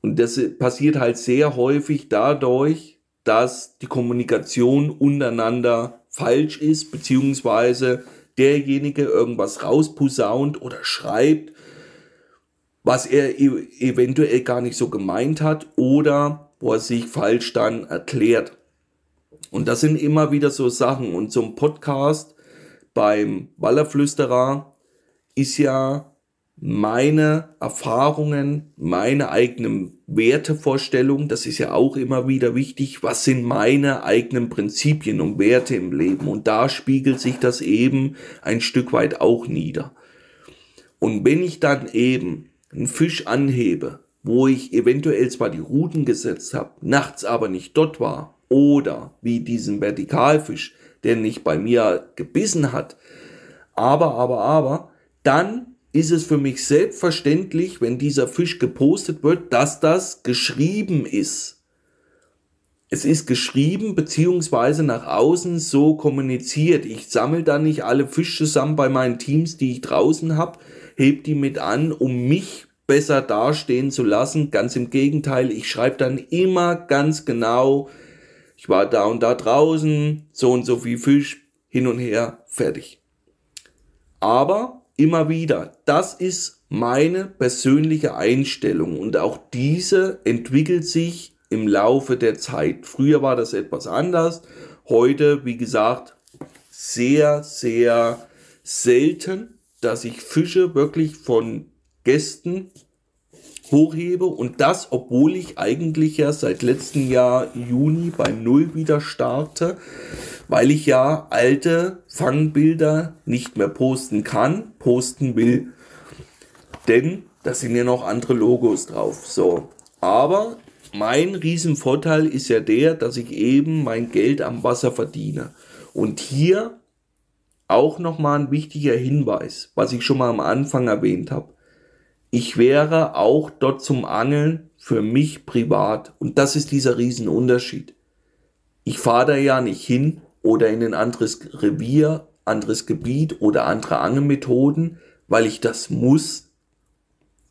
Und das passiert halt sehr häufig dadurch, dass die Kommunikation untereinander falsch ist, beziehungsweise derjenige irgendwas rausposaunt oder schreibt, was er e eventuell gar nicht so gemeint hat oder wo er sich falsch dann erklärt. Und das sind immer wieder so Sachen. Und zum Podcast beim Wallerflüsterer ist ja meine Erfahrungen, meine eigenen Wertevorstellungen, das ist ja auch immer wieder wichtig, was sind meine eigenen Prinzipien und Werte im Leben und da spiegelt sich das eben ein Stück weit auch nieder. Und wenn ich dann eben einen Fisch anhebe, wo ich eventuell zwar die Routen gesetzt habe, nachts aber nicht dort war, oder wie diesen Vertikalfisch, der nicht bei mir gebissen hat, aber, aber, aber, dann ist es für mich selbstverständlich, wenn dieser Fisch gepostet wird, dass das geschrieben ist. Es ist geschrieben beziehungsweise nach außen so kommuniziert. Ich sammle da nicht alle Fische zusammen bei meinen Teams, die ich draußen habe, heb die mit an, um mich besser dastehen zu lassen. Ganz im Gegenteil, ich schreibe dann immer ganz genau, ich war da und da draußen, so und so viel Fisch, hin und her, fertig. Aber immer wieder, das ist meine persönliche Einstellung und auch diese entwickelt sich im Laufe der Zeit. Früher war das etwas anders, heute, wie gesagt, sehr, sehr selten, dass ich Fische wirklich von Gästen hochhebe und das, obwohl ich eigentlich ja seit letztem Jahr Juni bei Null wieder starte, weil ich ja alte Fangbilder nicht mehr posten kann, posten will, denn da sind ja noch andere Logos drauf. So, aber mein Riesenvorteil ist ja der, dass ich eben mein Geld am Wasser verdiene. Und hier auch nochmal ein wichtiger Hinweis, was ich schon mal am Anfang erwähnt habe ich wäre auch dort zum Angeln für mich privat. Und das ist dieser Riesenunterschied. Ich fahre da ja nicht hin oder in ein anderes Revier, anderes Gebiet oder andere Angelmethoden, weil ich das muss,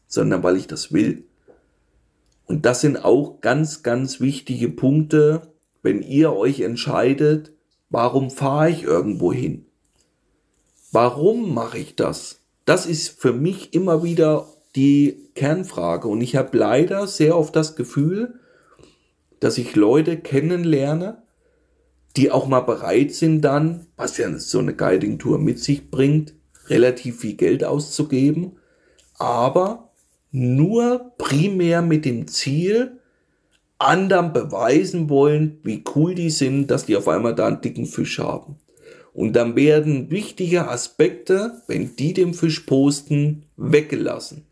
sondern weil ich das will. Und das sind auch ganz, ganz wichtige Punkte, wenn ihr euch entscheidet, warum fahre ich irgendwo hin? Warum mache ich das? Das ist für mich immer wieder die Kernfrage. Und ich habe leider sehr oft das Gefühl, dass ich Leute kennenlerne, die auch mal bereit sind dann, was ja so eine Guiding-Tour mit sich bringt, relativ viel Geld auszugeben, aber nur primär mit dem Ziel, anderen beweisen wollen, wie cool die sind, dass die auf einmal da einen dicken Fisch haben. Und dann werden wichtige Aspekte, wenn die den Fisch posten, weggelassen.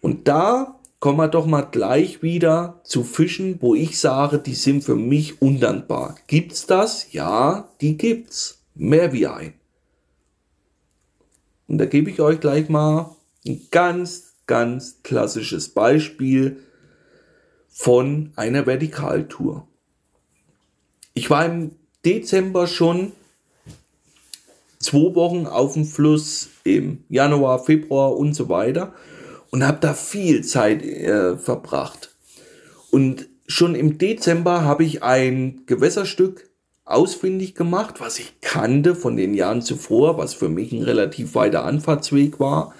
Und da kommen wir doch mal gleich wieder zu Fischen, wo ich sage, die sind für mich undankbar. Gibt's das? Ja, die gibt's. Mehr wie ein. Und da gebe ich euch gleich mal ein ganz, ganz klassisches Beispiel von einer Vertikaltour. Ich war im Dezember schon zwei Wochen auf dem Fluss im Januar, Februar und so weiter und habe da viel Zeit äh, verbracht. Und schon im Dezember habe ich ein Gewässerstück ausfindig gemacht, was ich kannte von den Jahren zuvor, was für mich ein relativ weiter Anfahrtsweg war.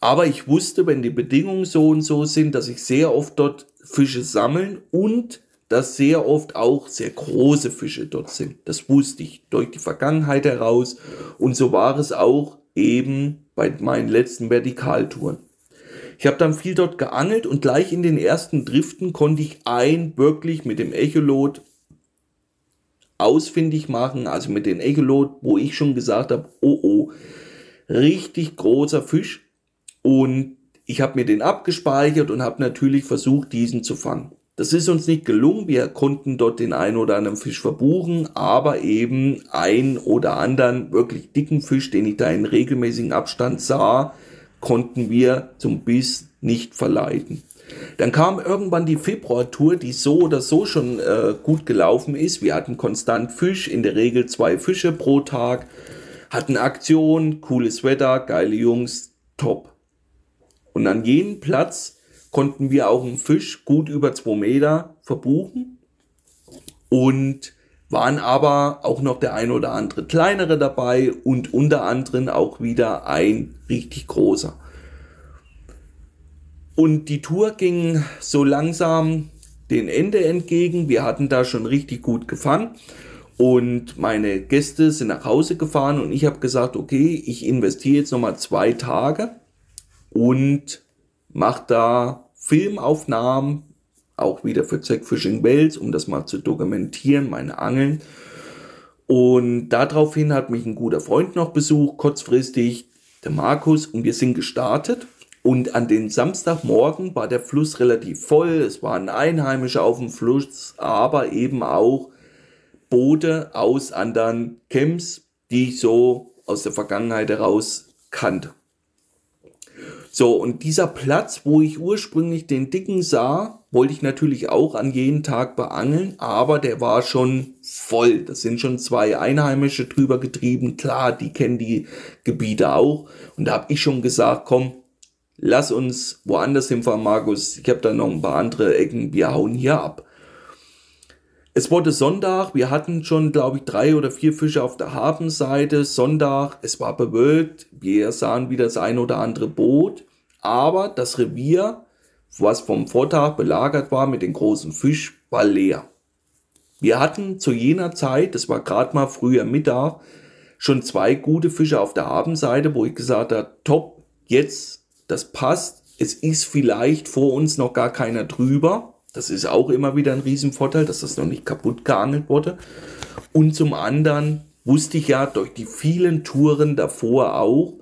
Aber ich wusste, wenn die Bedingungen so und so sind, dass ich sehr oft dort Fische sammeln und dass sehr oft auch sehr große Fische dort sind. Das wusste ich durch die Vergangenheit heraus. Und so war es auch eben bei meinen letzten Vertikaltouren. Ich habe dann viel dort geangelt und gleich in den ersten Driften konnte ich ein wirklich mit dem Echolot ausfindig machen, also mit dem Echolot, wo ich schon gesagt habe, oh oh, richtig großer Fisch und ich habe mir den abgespeichert und habe natürlich versucht, diesen zu fangen. Das ist uns nicht gelungen. Wir konnten dort den einen oder anderen Fisch verbuchen, aber eben ein oder anderen wirklich dicken Fisch, den ich da in regelmäßigen Abstand sah, konnten wir zum Biss nicht verleiten. Dann kam irgendwann die Februartour, die so oder so schon äh, gut gelaufen ist. Wir hatten konstant Fisch, in der Regel zwei Fische pro Tag, hatten Aktion, cooles Wetter, geile Jungs, top. Und an jedem Platz konnten wir auch einen Fisch gut über zwei Meter verbuchen und waren aber auch noch der ein oder andere kleinere dabei und unter anderem auch wieder ein richtig großer. Und die Tour ging so langsam den Ende entgegen. Wir hatten da schon richtig gut gefangen. Und meine Gäste sind nach Hause gefahren und ich habe gesagt, okay, ich investiere jetzt nochmal zwei Tage und mache da Filmaufnahmen, auch wieder für Zack Fishing Wells, um das mal zu dokumentieren, meine Angeln. Und daraufhin hat mich ein guter Freund noch besucht, kurzfristig, der Markus, und wir sind gestartet. Und an den Samstagmorgen war der Fluss relativ voll. Es waren Einheimische auf dem Fluss, aber eben auch Boote aus anderen Camps, die ich so aus der Vergangenheit heraus kannte. So, und dieser Platz, wo ich ursprünglich den Dicken sah, wollte ich natürlich auch an jeden Tag beangeln, aber der war schon voll. Das sind schon zwei Einheimische drüber getrieben. Klar, die kennen die Gebiete auch. Und da habe ich schon gesagt, komm, lass uns woanders hinfahren, Markus. Ich habe da noch ein paar andere Ecken. Wir hauen hier ab. Es wurde Sonntag, wir hatten schon, glaube ich, drei oder vier Fische auf der Hafenseite. Sonntag, es war bewölkt, wir sahen wieder das ein oder andere Boot, aber das Revier, was vom Vortag belagert war mit den großen Fisch, war leer. Wir hatten zu jener Zeit, das war gerade mal früher Mittag, schon zwei gute Fische auf der Hafenseite, wo ich gesagt habe, top, jetzt, das passt. Es ist vielleicht vor uns noch gar keiner drüber das ist auch immer wieder ein Riesenvorteil, dass das noch nicht kaputt geangelt wurde. Und zum anderen wusste ich ja durch die vielen Touren davor auch,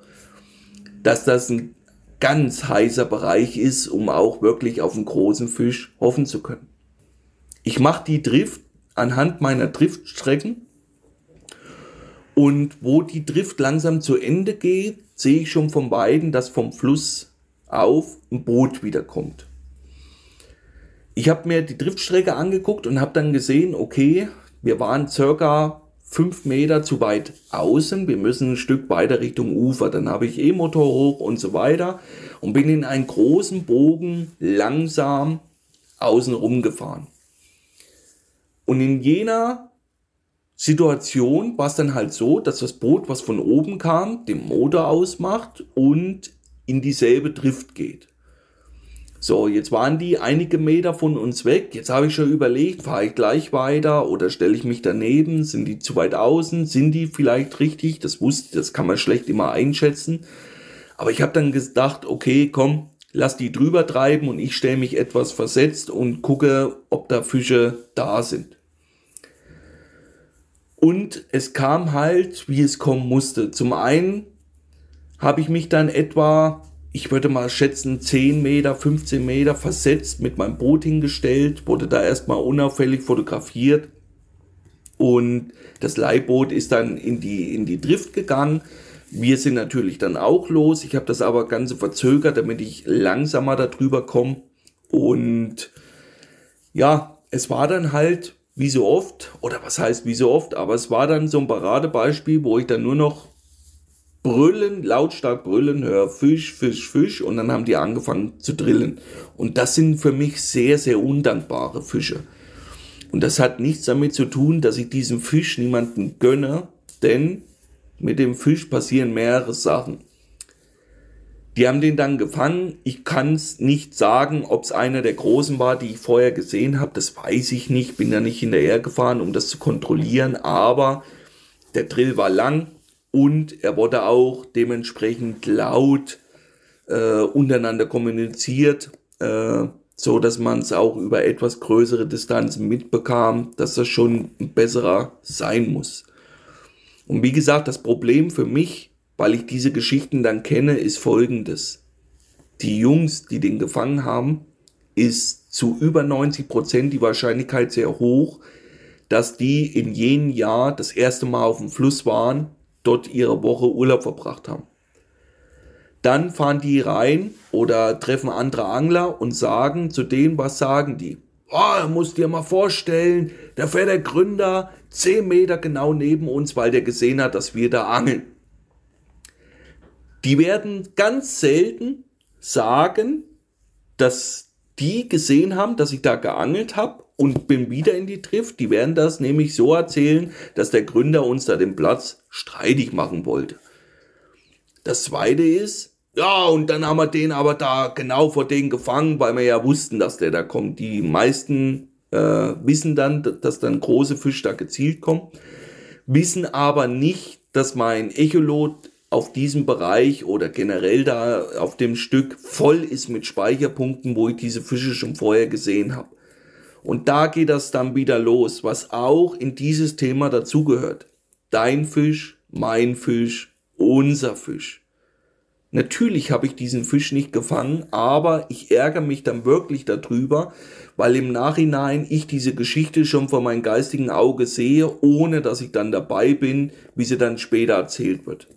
dass das ein ganz heißer Bereich ist, um auch wirklich auf einen großen Fisch hoffen zu können. Ich mache die Drift anhand meiner Driftstrecken und wo die Drift langsam zu Ende geht, sehe ich schon von beiden, dass vom Fluss auf ein Boot wiederkommt ich habe mir die Driftstrecke angeguckt und habe dann gesehen, okay, wir waren circa fünf Meter zu weit außen, wir müssen ein Stück weiter Richtung Ufer. Dann habe ich E-Motor hoch und so weiter und bin in einen großen Bogen langsam außen rumgefahren. Und in jener Situation war es dann halt so, dass das Boot, was von oben kam, den Motor ausmacht und in dieselbe Drift geht. So, jetzt waren die einige Meter von uns weg. Jetzt habe ich schon überlegt, fahre ich gleich weiter oder stelle ich mich daneben? Sind die zu weit außen? Sind die vielleicht richtig? Das wusste, das kann man schlecht immer einschätzen. Aber ich habe dann gedacht, okay, komm, lass die drüber treiben und ich stelle mich etwas versetzt und gucke, ob da Fische da sind. Und es kam halt, wie es kommen musste. Zum einen habe ich mich dann etwa ich würde mal schätzen, 10 Meter, 15 Meter versetzt mit meinem Boot hingestellt, wurde da erstmal unauffällig fotografiert und das Leihboot ist dann in die, in die Drift gegangen. Wir sind natürlich dann auch los. Ich habe das aber ganz verzögert, damit ich langsamer darüber komme. Und ja, es war dann halt wie so oft, oder was heißt wie so oft, aber es war dann so ein Paradebeispiel, wo ich dann nur noch brüllen, lautstark brüllen, hör Fisch, Fisch, Fisch und dann haben die angefangen zu drillen. Und das sind für mich sehr, sehr undankbare Fische. Und das hat nichts damit zu tun, dass ich diesen Fisch niemanden gönne, denn mit dem Fisch passieren mehrere Sachen. Die haben den dann gefangen. Ich kann es nicht sagen, ob es einer der Großen war, die ich vorher gesehen habe. Das weiß ich nicht. Bin da nicht hinterher gefahren, um das zu kontrollieren. Aber der Drill war lang und er wurde auch dementsprechend laut äh, untereinander kommuniziert, äh, so dass man es auch über etwas größere Distanzen mitbekam, dass das schon ein besserer sein muss. Und wie gesagt, das Problem für mich weil ich diese Geschichten dann kenne, ist folgendes. Die Jungs, die den gefangen haben, ist zu über 90 Prozent die Wahrscheinlichkeit sehr hoch, dass die in jenem Jahr das erste Mal auf dem Fluss waren, dort ihre Woche Urlaub verbracht haben. Dann fahren die rein oder treffen andere Angler und sagen zu denen, was sagen die? Oh, musst dir mal vorstellen, da fährt der Gründer 10 Meter genau neben uns, weil der gesehen hat, dass wir da angeln. Die werden ganz selten sagen, dass die gesehen haben, dass ich da geangelt habe und bin wieder in die Trift. Die werden das nämlich so erzählen, dass der Gründer uns da den Platz streitig machen wollte. Das zweite ist, ja, und dann haben wir den aber da genau vor den gefangen, weil wir ja wussten, dass der da kommt. Die meisten äh, wissen dann, dass dann große Fische da gezielt kommen, wissen aber nicht, dass mein Echolot auf diesem Bereich oder generell da auf dem Stück voll ist mit Speicherpunkten, wo ich diese Fische schon vorher gesehen habe. Und da geht das dann wieder los, was auch in dieses Thema dazugehört. Dein Fisch, mein Fisch, unser Fisch. Natürlich habe ich diesen Fisch nicht gefangen, aber ich ärgere mich dann wirklich darüber, weil im Nachhinein ich diese Geschichte schon vor meinem geistigen Auge sehe, ohne dass ich dann dabei bin, wie sie dann später erzählt wird.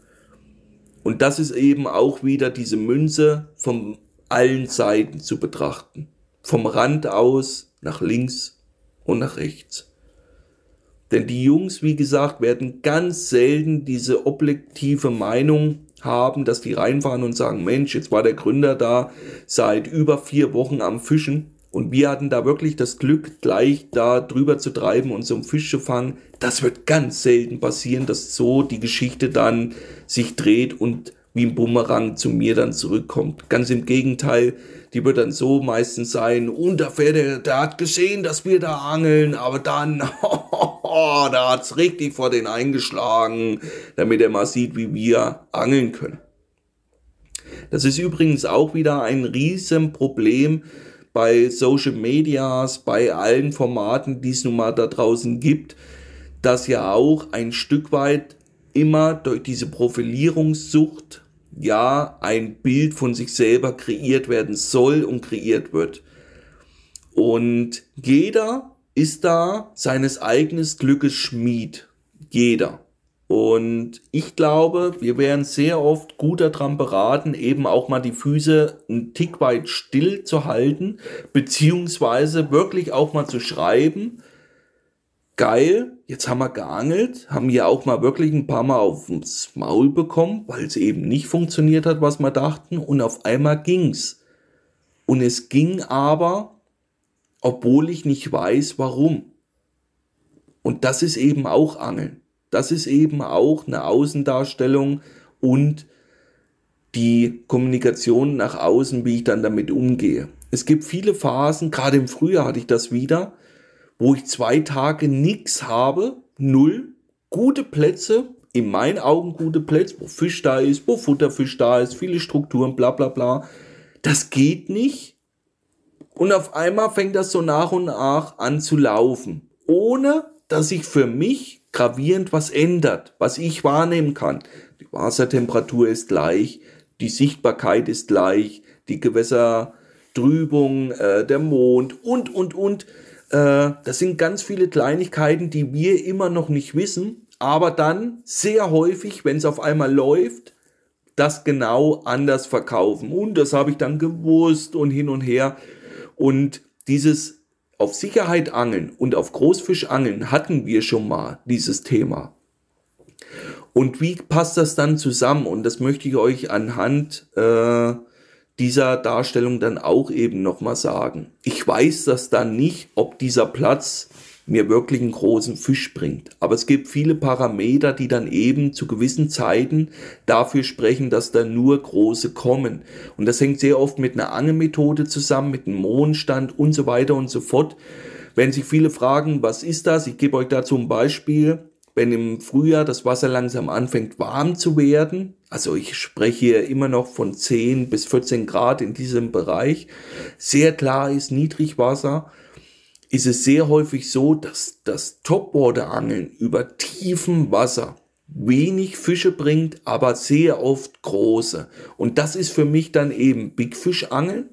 Und das ist eben auch wieder diese Münze von allen Seiten zu betrachten. Vom Rand aus nach links und nach rechts. Denn die Jungs, wie gesagt, werden ganz selten diese objektive Meinung haben, dass die reinfahren und sagen, Mensch, jetzt war der Gründer da seit über vier Wochen am Fischen und wir hatten da wirklich das Glück, gleich da drüber zu treiben und so einen Fisch zu fangen. Das wird ganz selten passieren, dass so die Geschichte dann sich dreht und wie ein Bumerang zu mir dann zurückkommt. Ganz im Gegenteil, die wird dann so meistens sein, und der Pferde, der hat gesehen, dass wir da angeln, aber dann, [LAUGHS] oh, da hat's richtig vor den eingeschlagen, damit er mal sieht, wie wir angeln können. Das ist übrigens auch wieder ein Riesenproblem bei Social Medias, bei allen Formaten, die es nun mal da draußen gibt, dass ja auch ein Stück weit immer durch diese Profilierungssucht ja ein Bild von sich selber kreiert werden soll und kreiert wird. Und jeder ist da seines eigenen Glückes Schmied. Jeder. Und ich glaube, wir wären sehr oft gut daran beraten, eben auch mal die Füße einen Tick weit still zu halten, beziehungsweise wirklich auch mal zu schreiben, geil, jetzt haben wir geangelt, haben ja auch mal wirklich ein paar Mal aufs Maul bekommen, weil es eben nicht funktioniert hat, was wir dachten, und auf einmal ging's. Und es ging aber, obwohl ich nicht weiß, warum. Und das ist eben auch Angeln. Das ist eben auch eine Außendarstellung und die Kommunikation nach außen, wie ich dann damit umgehe. Es gibt viele Phasen, gerade im Frühjahr hatte ich das wieder, wo ich zwei Tage nichts habe, null, gute Plätze, in meinen Augen gute Plätze, wo Fisch da ist, wo Futterfisch da ist, viele Strukturen, bla bla bla. Das geht nicht. Und auf einmal fängt das so nach und nach an zu laufen, ohne dass sich für mich gravierend was ändert, was ich wahrnehmen kann. Die Wassertemperatur ist gleich, die Sichtbarkeit ist gleich, die Gewässertrübung, äh, der Mond und, und, und. Äh, das sind ganz viele Kleinigkeiten, die wir immer noch nicht wissen, aber dann sehr häufig, wenn es auf einmal läuft, das genau anders verkaufen. Und das habe ich dann gewusst und hin und her. Und dieses auf Sicherheit angeln und auf Großfisch angeln hatten wir schon mal dieses Thema. Und wie passt das dann zusammen? Und das möchte ich euch anhand äh, dieser Darstellung dann auch eben nochmal sagen. Ich weiß das dann nicht, ob dieser Platz mir wirklich einen großen Fisch bringt. Aber es gibt viele Parameter, die dann eben zu gewissen Zeiten dafür sprechen, dass da nur große kommen. Und das hängt sehr oft mit einer Angelmethode zusammen, mit einem Mondstand und so weiter und so fort. Wenn sich viele fragen, was ist das? Ich gebe euch dazu ein Beispiel. Wenn im Frühjahr das Wasser langsam anfängt warm zu werden, also ich spreche hier immer noch von 10 bis 14 Grad in diesem Bereich, sehr klar ist Niedrigwasser, ist es sehr häufig so, dass das Topwater-Angeln über tiefem Wasser wenig Fische bringt, aber sehr oft große. Und das ist für mich dann eben Big Fish Angeln.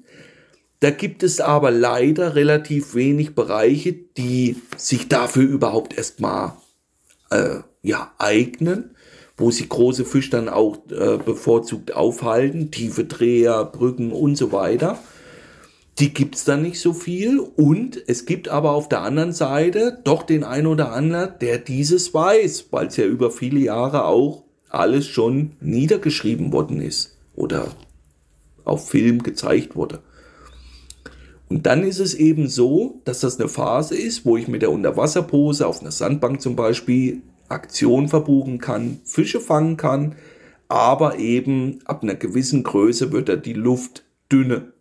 Da gibt es aber leider relativ wenig Bereiche, die sich dafür überhaupt erstmal äh, ja, eignen, wo sich große Fische dann auch äh, bevorzugt aufhalten, tiefe Dreher, Brücken und so weiter die gibt's dann nicht so viel. Und es gibt aber auf der anderen Seite doch den ein oder anderen, der dieses weiß, weil es ja über viele Jahre auch alles schon niedergeschrieben worden ist oder auf Film gezeigt wurde. Und dann ist es eben so, dass das eine Phase ist, wo ich mit der Unterwasserpose auf einer Sandbank zum Beispiel Aktion verbuchen kann, Fische fangen kann, aber eben ab einer gewissen Größe wird da die Luft dünne.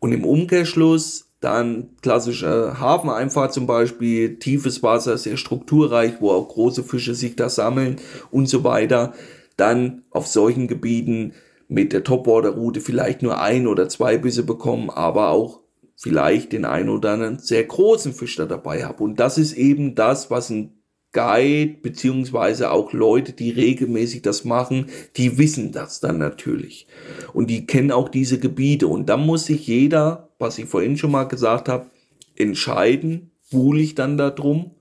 Und im Umkehrschluss dann klassische Hafeneinfahrt zum Beispiel, tiefes Wasser, sehr strukturreich, wo auch große Fische sich da sammeln und so weiter. Dann auf solchen Gebieten mit der Topwater-Route vielleicht nur ein oder zwei Bisse bekommen, aber auch vielleicht den einen oder anderen sehr großen Fisch da dabei habe. Und das ist eben das, was ein Guide, beziehungsweise auch Leute, die regelmäßig das machen, die wissen das dann natürlich. Und die kennen auch diese Gebiete. Und dann muss sich jeder, was ich vorhin schon mal gesagt habe, entscheiden, buhle ich dann da drum,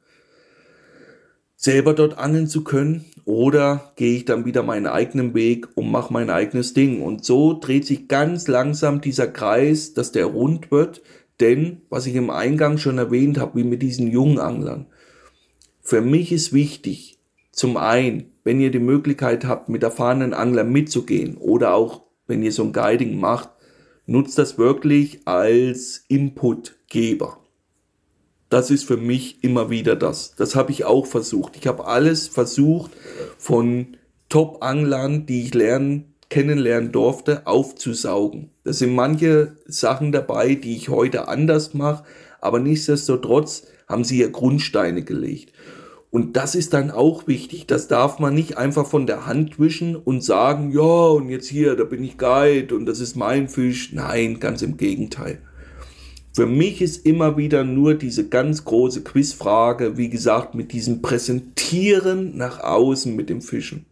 selber dort angeln zu können oder gehe ich dann wieder meinen eigenen Weg und mache mein eigenes Ding. Und so dreht sich ganz langsam dieser Kreis, dass der rund wird. Denn, was ich im Eingang schon erwähnt habe, wie mit diesen jungen Anglern, für mich ist wichtig, zum einen, wenn ihr die Möglichkeit habt, mit erfahrenen Anglern mitzugehen oder auch wenn ihr so ein Guiding macht, nutzt das wirklich als Inputgeber. Das ist für mich immer wieder das. Das habe ich auch versucht. Ich habe alles versucht von Top-Anglern, die ich lernen, kennenlernen durfte, aufzusaugen. Das sind manche Sachen dabei, die ich heute anders mache, aber nichtsdestotrotz haben sie ja Grundsteine gelegt. Und das ist dann auch wichtig. Das darf man nicht einfach von der Hand wischen und sagen, ja, und jetzt hier, da bin ich Guide und das ist mein Fisch. Nein, ganz im Gegenteil. Für mich ist immer wieder nur diese ganz große Quizfrage, wie gesagt, mit diesem Präsentieren nach außen mit dem Fischen.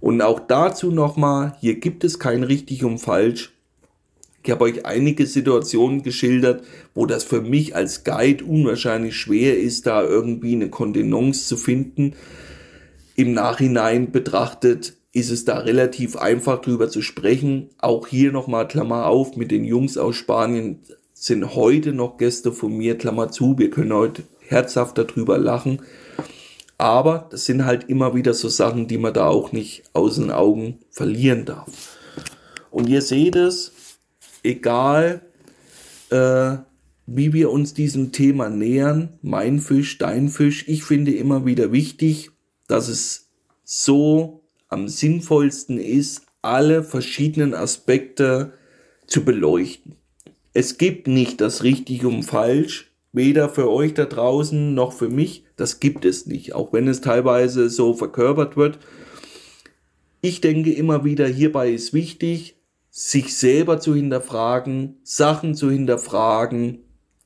Und auch dazu nochmal, hier gibt es kein richtig und falsch. Ich habe euch einige Situationen geschildert, wo das für mich als Guide unwahrscheinlich schwer ist, da irgendwie eine Kontenance zu finden. Im Nachhinein betrachtet ist es da relativ einfach drüber zu sprechen. Auch hier nochmal Klammer auf, mit den Jungs aus Spanien sind heute noch Gäste von mir, Klammer zu. Wir können heute herzhaft darüber lachen. Aber das sind halt immer wieder so Sachen, die man da auch nicht aus den Augen verlieren darf. Und ihr seht es, egal äh, wie wir uns diesem Thema nähern, mein Fisch, dein Fisch, ich finde immer wieder wichtig, dass es so am sinnvollsten ist, alle verschiedenen Aspekte zu beleuchten. Es gibt nicht das richtig und falsch, weder für euch da draußen noch für mich, das gibt es nicht, auch wenn es teilweise so verkörpert wird. Ich denke immer wieder, hierbei ist wichtig, sich selber zu hinterfragen, Sachen zu hinterfragen,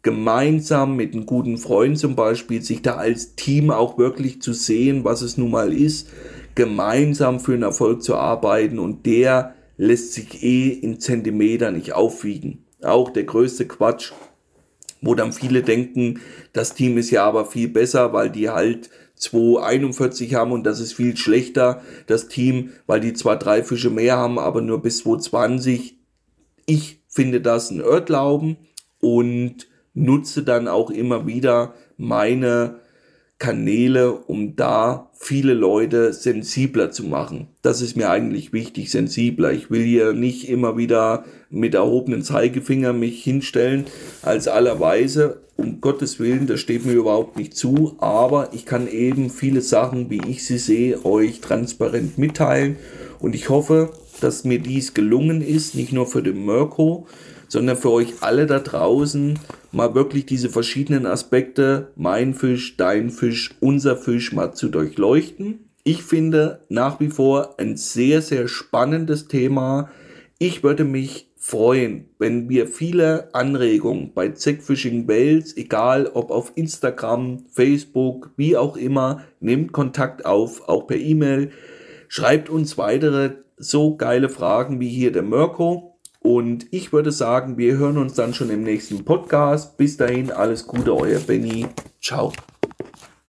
gemeinsam mit einem guten Freund zum Beispiel, sich da als Team auch wirklich zu sehen, was es nun mal ist, gemeinsam für einen Erfolg zu arbeiten und der lässt sich eh in Zentimeter nicht aufwiegen. Auch der größte Quatsch, wo dann viele denken, das Team ist ja aber viel besser, weil die halt 241 haben und das ist viel schlechter, das Team, weil die zwar drei Fische mehr haben, aber nur bis 220. Ich finde das ein Irrglauben und nutze dann auch immer wieder meine Kanäle, um da viele Leute sensibler zu machen. Das ist mir eigentlich wichtig, sensibler. Ich will hier nicht immer wieder mit erhobenen Zeigefinger mich hinstellen als allerweise. Um Gottes Willen, das steht mir überhaupt nicht zu. Aber ich kann eben viele Sachen, wie ich sie sehe, euch transparent mitteilen. Und ich hoffe, dass mir dies gelungen ist, nicht nur für den Mirko, sondern für euch alle da draußen mal wirklich diese verschiedenen Aspekte, mein Fisch, dein Fisch, unser Fisch mal zu durchleuchten. Ich finde nach wie vor ein sehr, sehr spannendes Thema. Ich würde mich freuen, wenn wir viele Anregungen bei Zackfishing Wales, egal ob auf Instagram, Facebook, wie auch immer, nehmt Kontakt auf, auch per E-Mail. Schreibt uns weitere so geile Fragen wie hier der Mirko. Und ich würde sagen, wir hören uns dann schon im nächsten Podcast. Bis dahin, alles Gute, euer Benny. Ciao.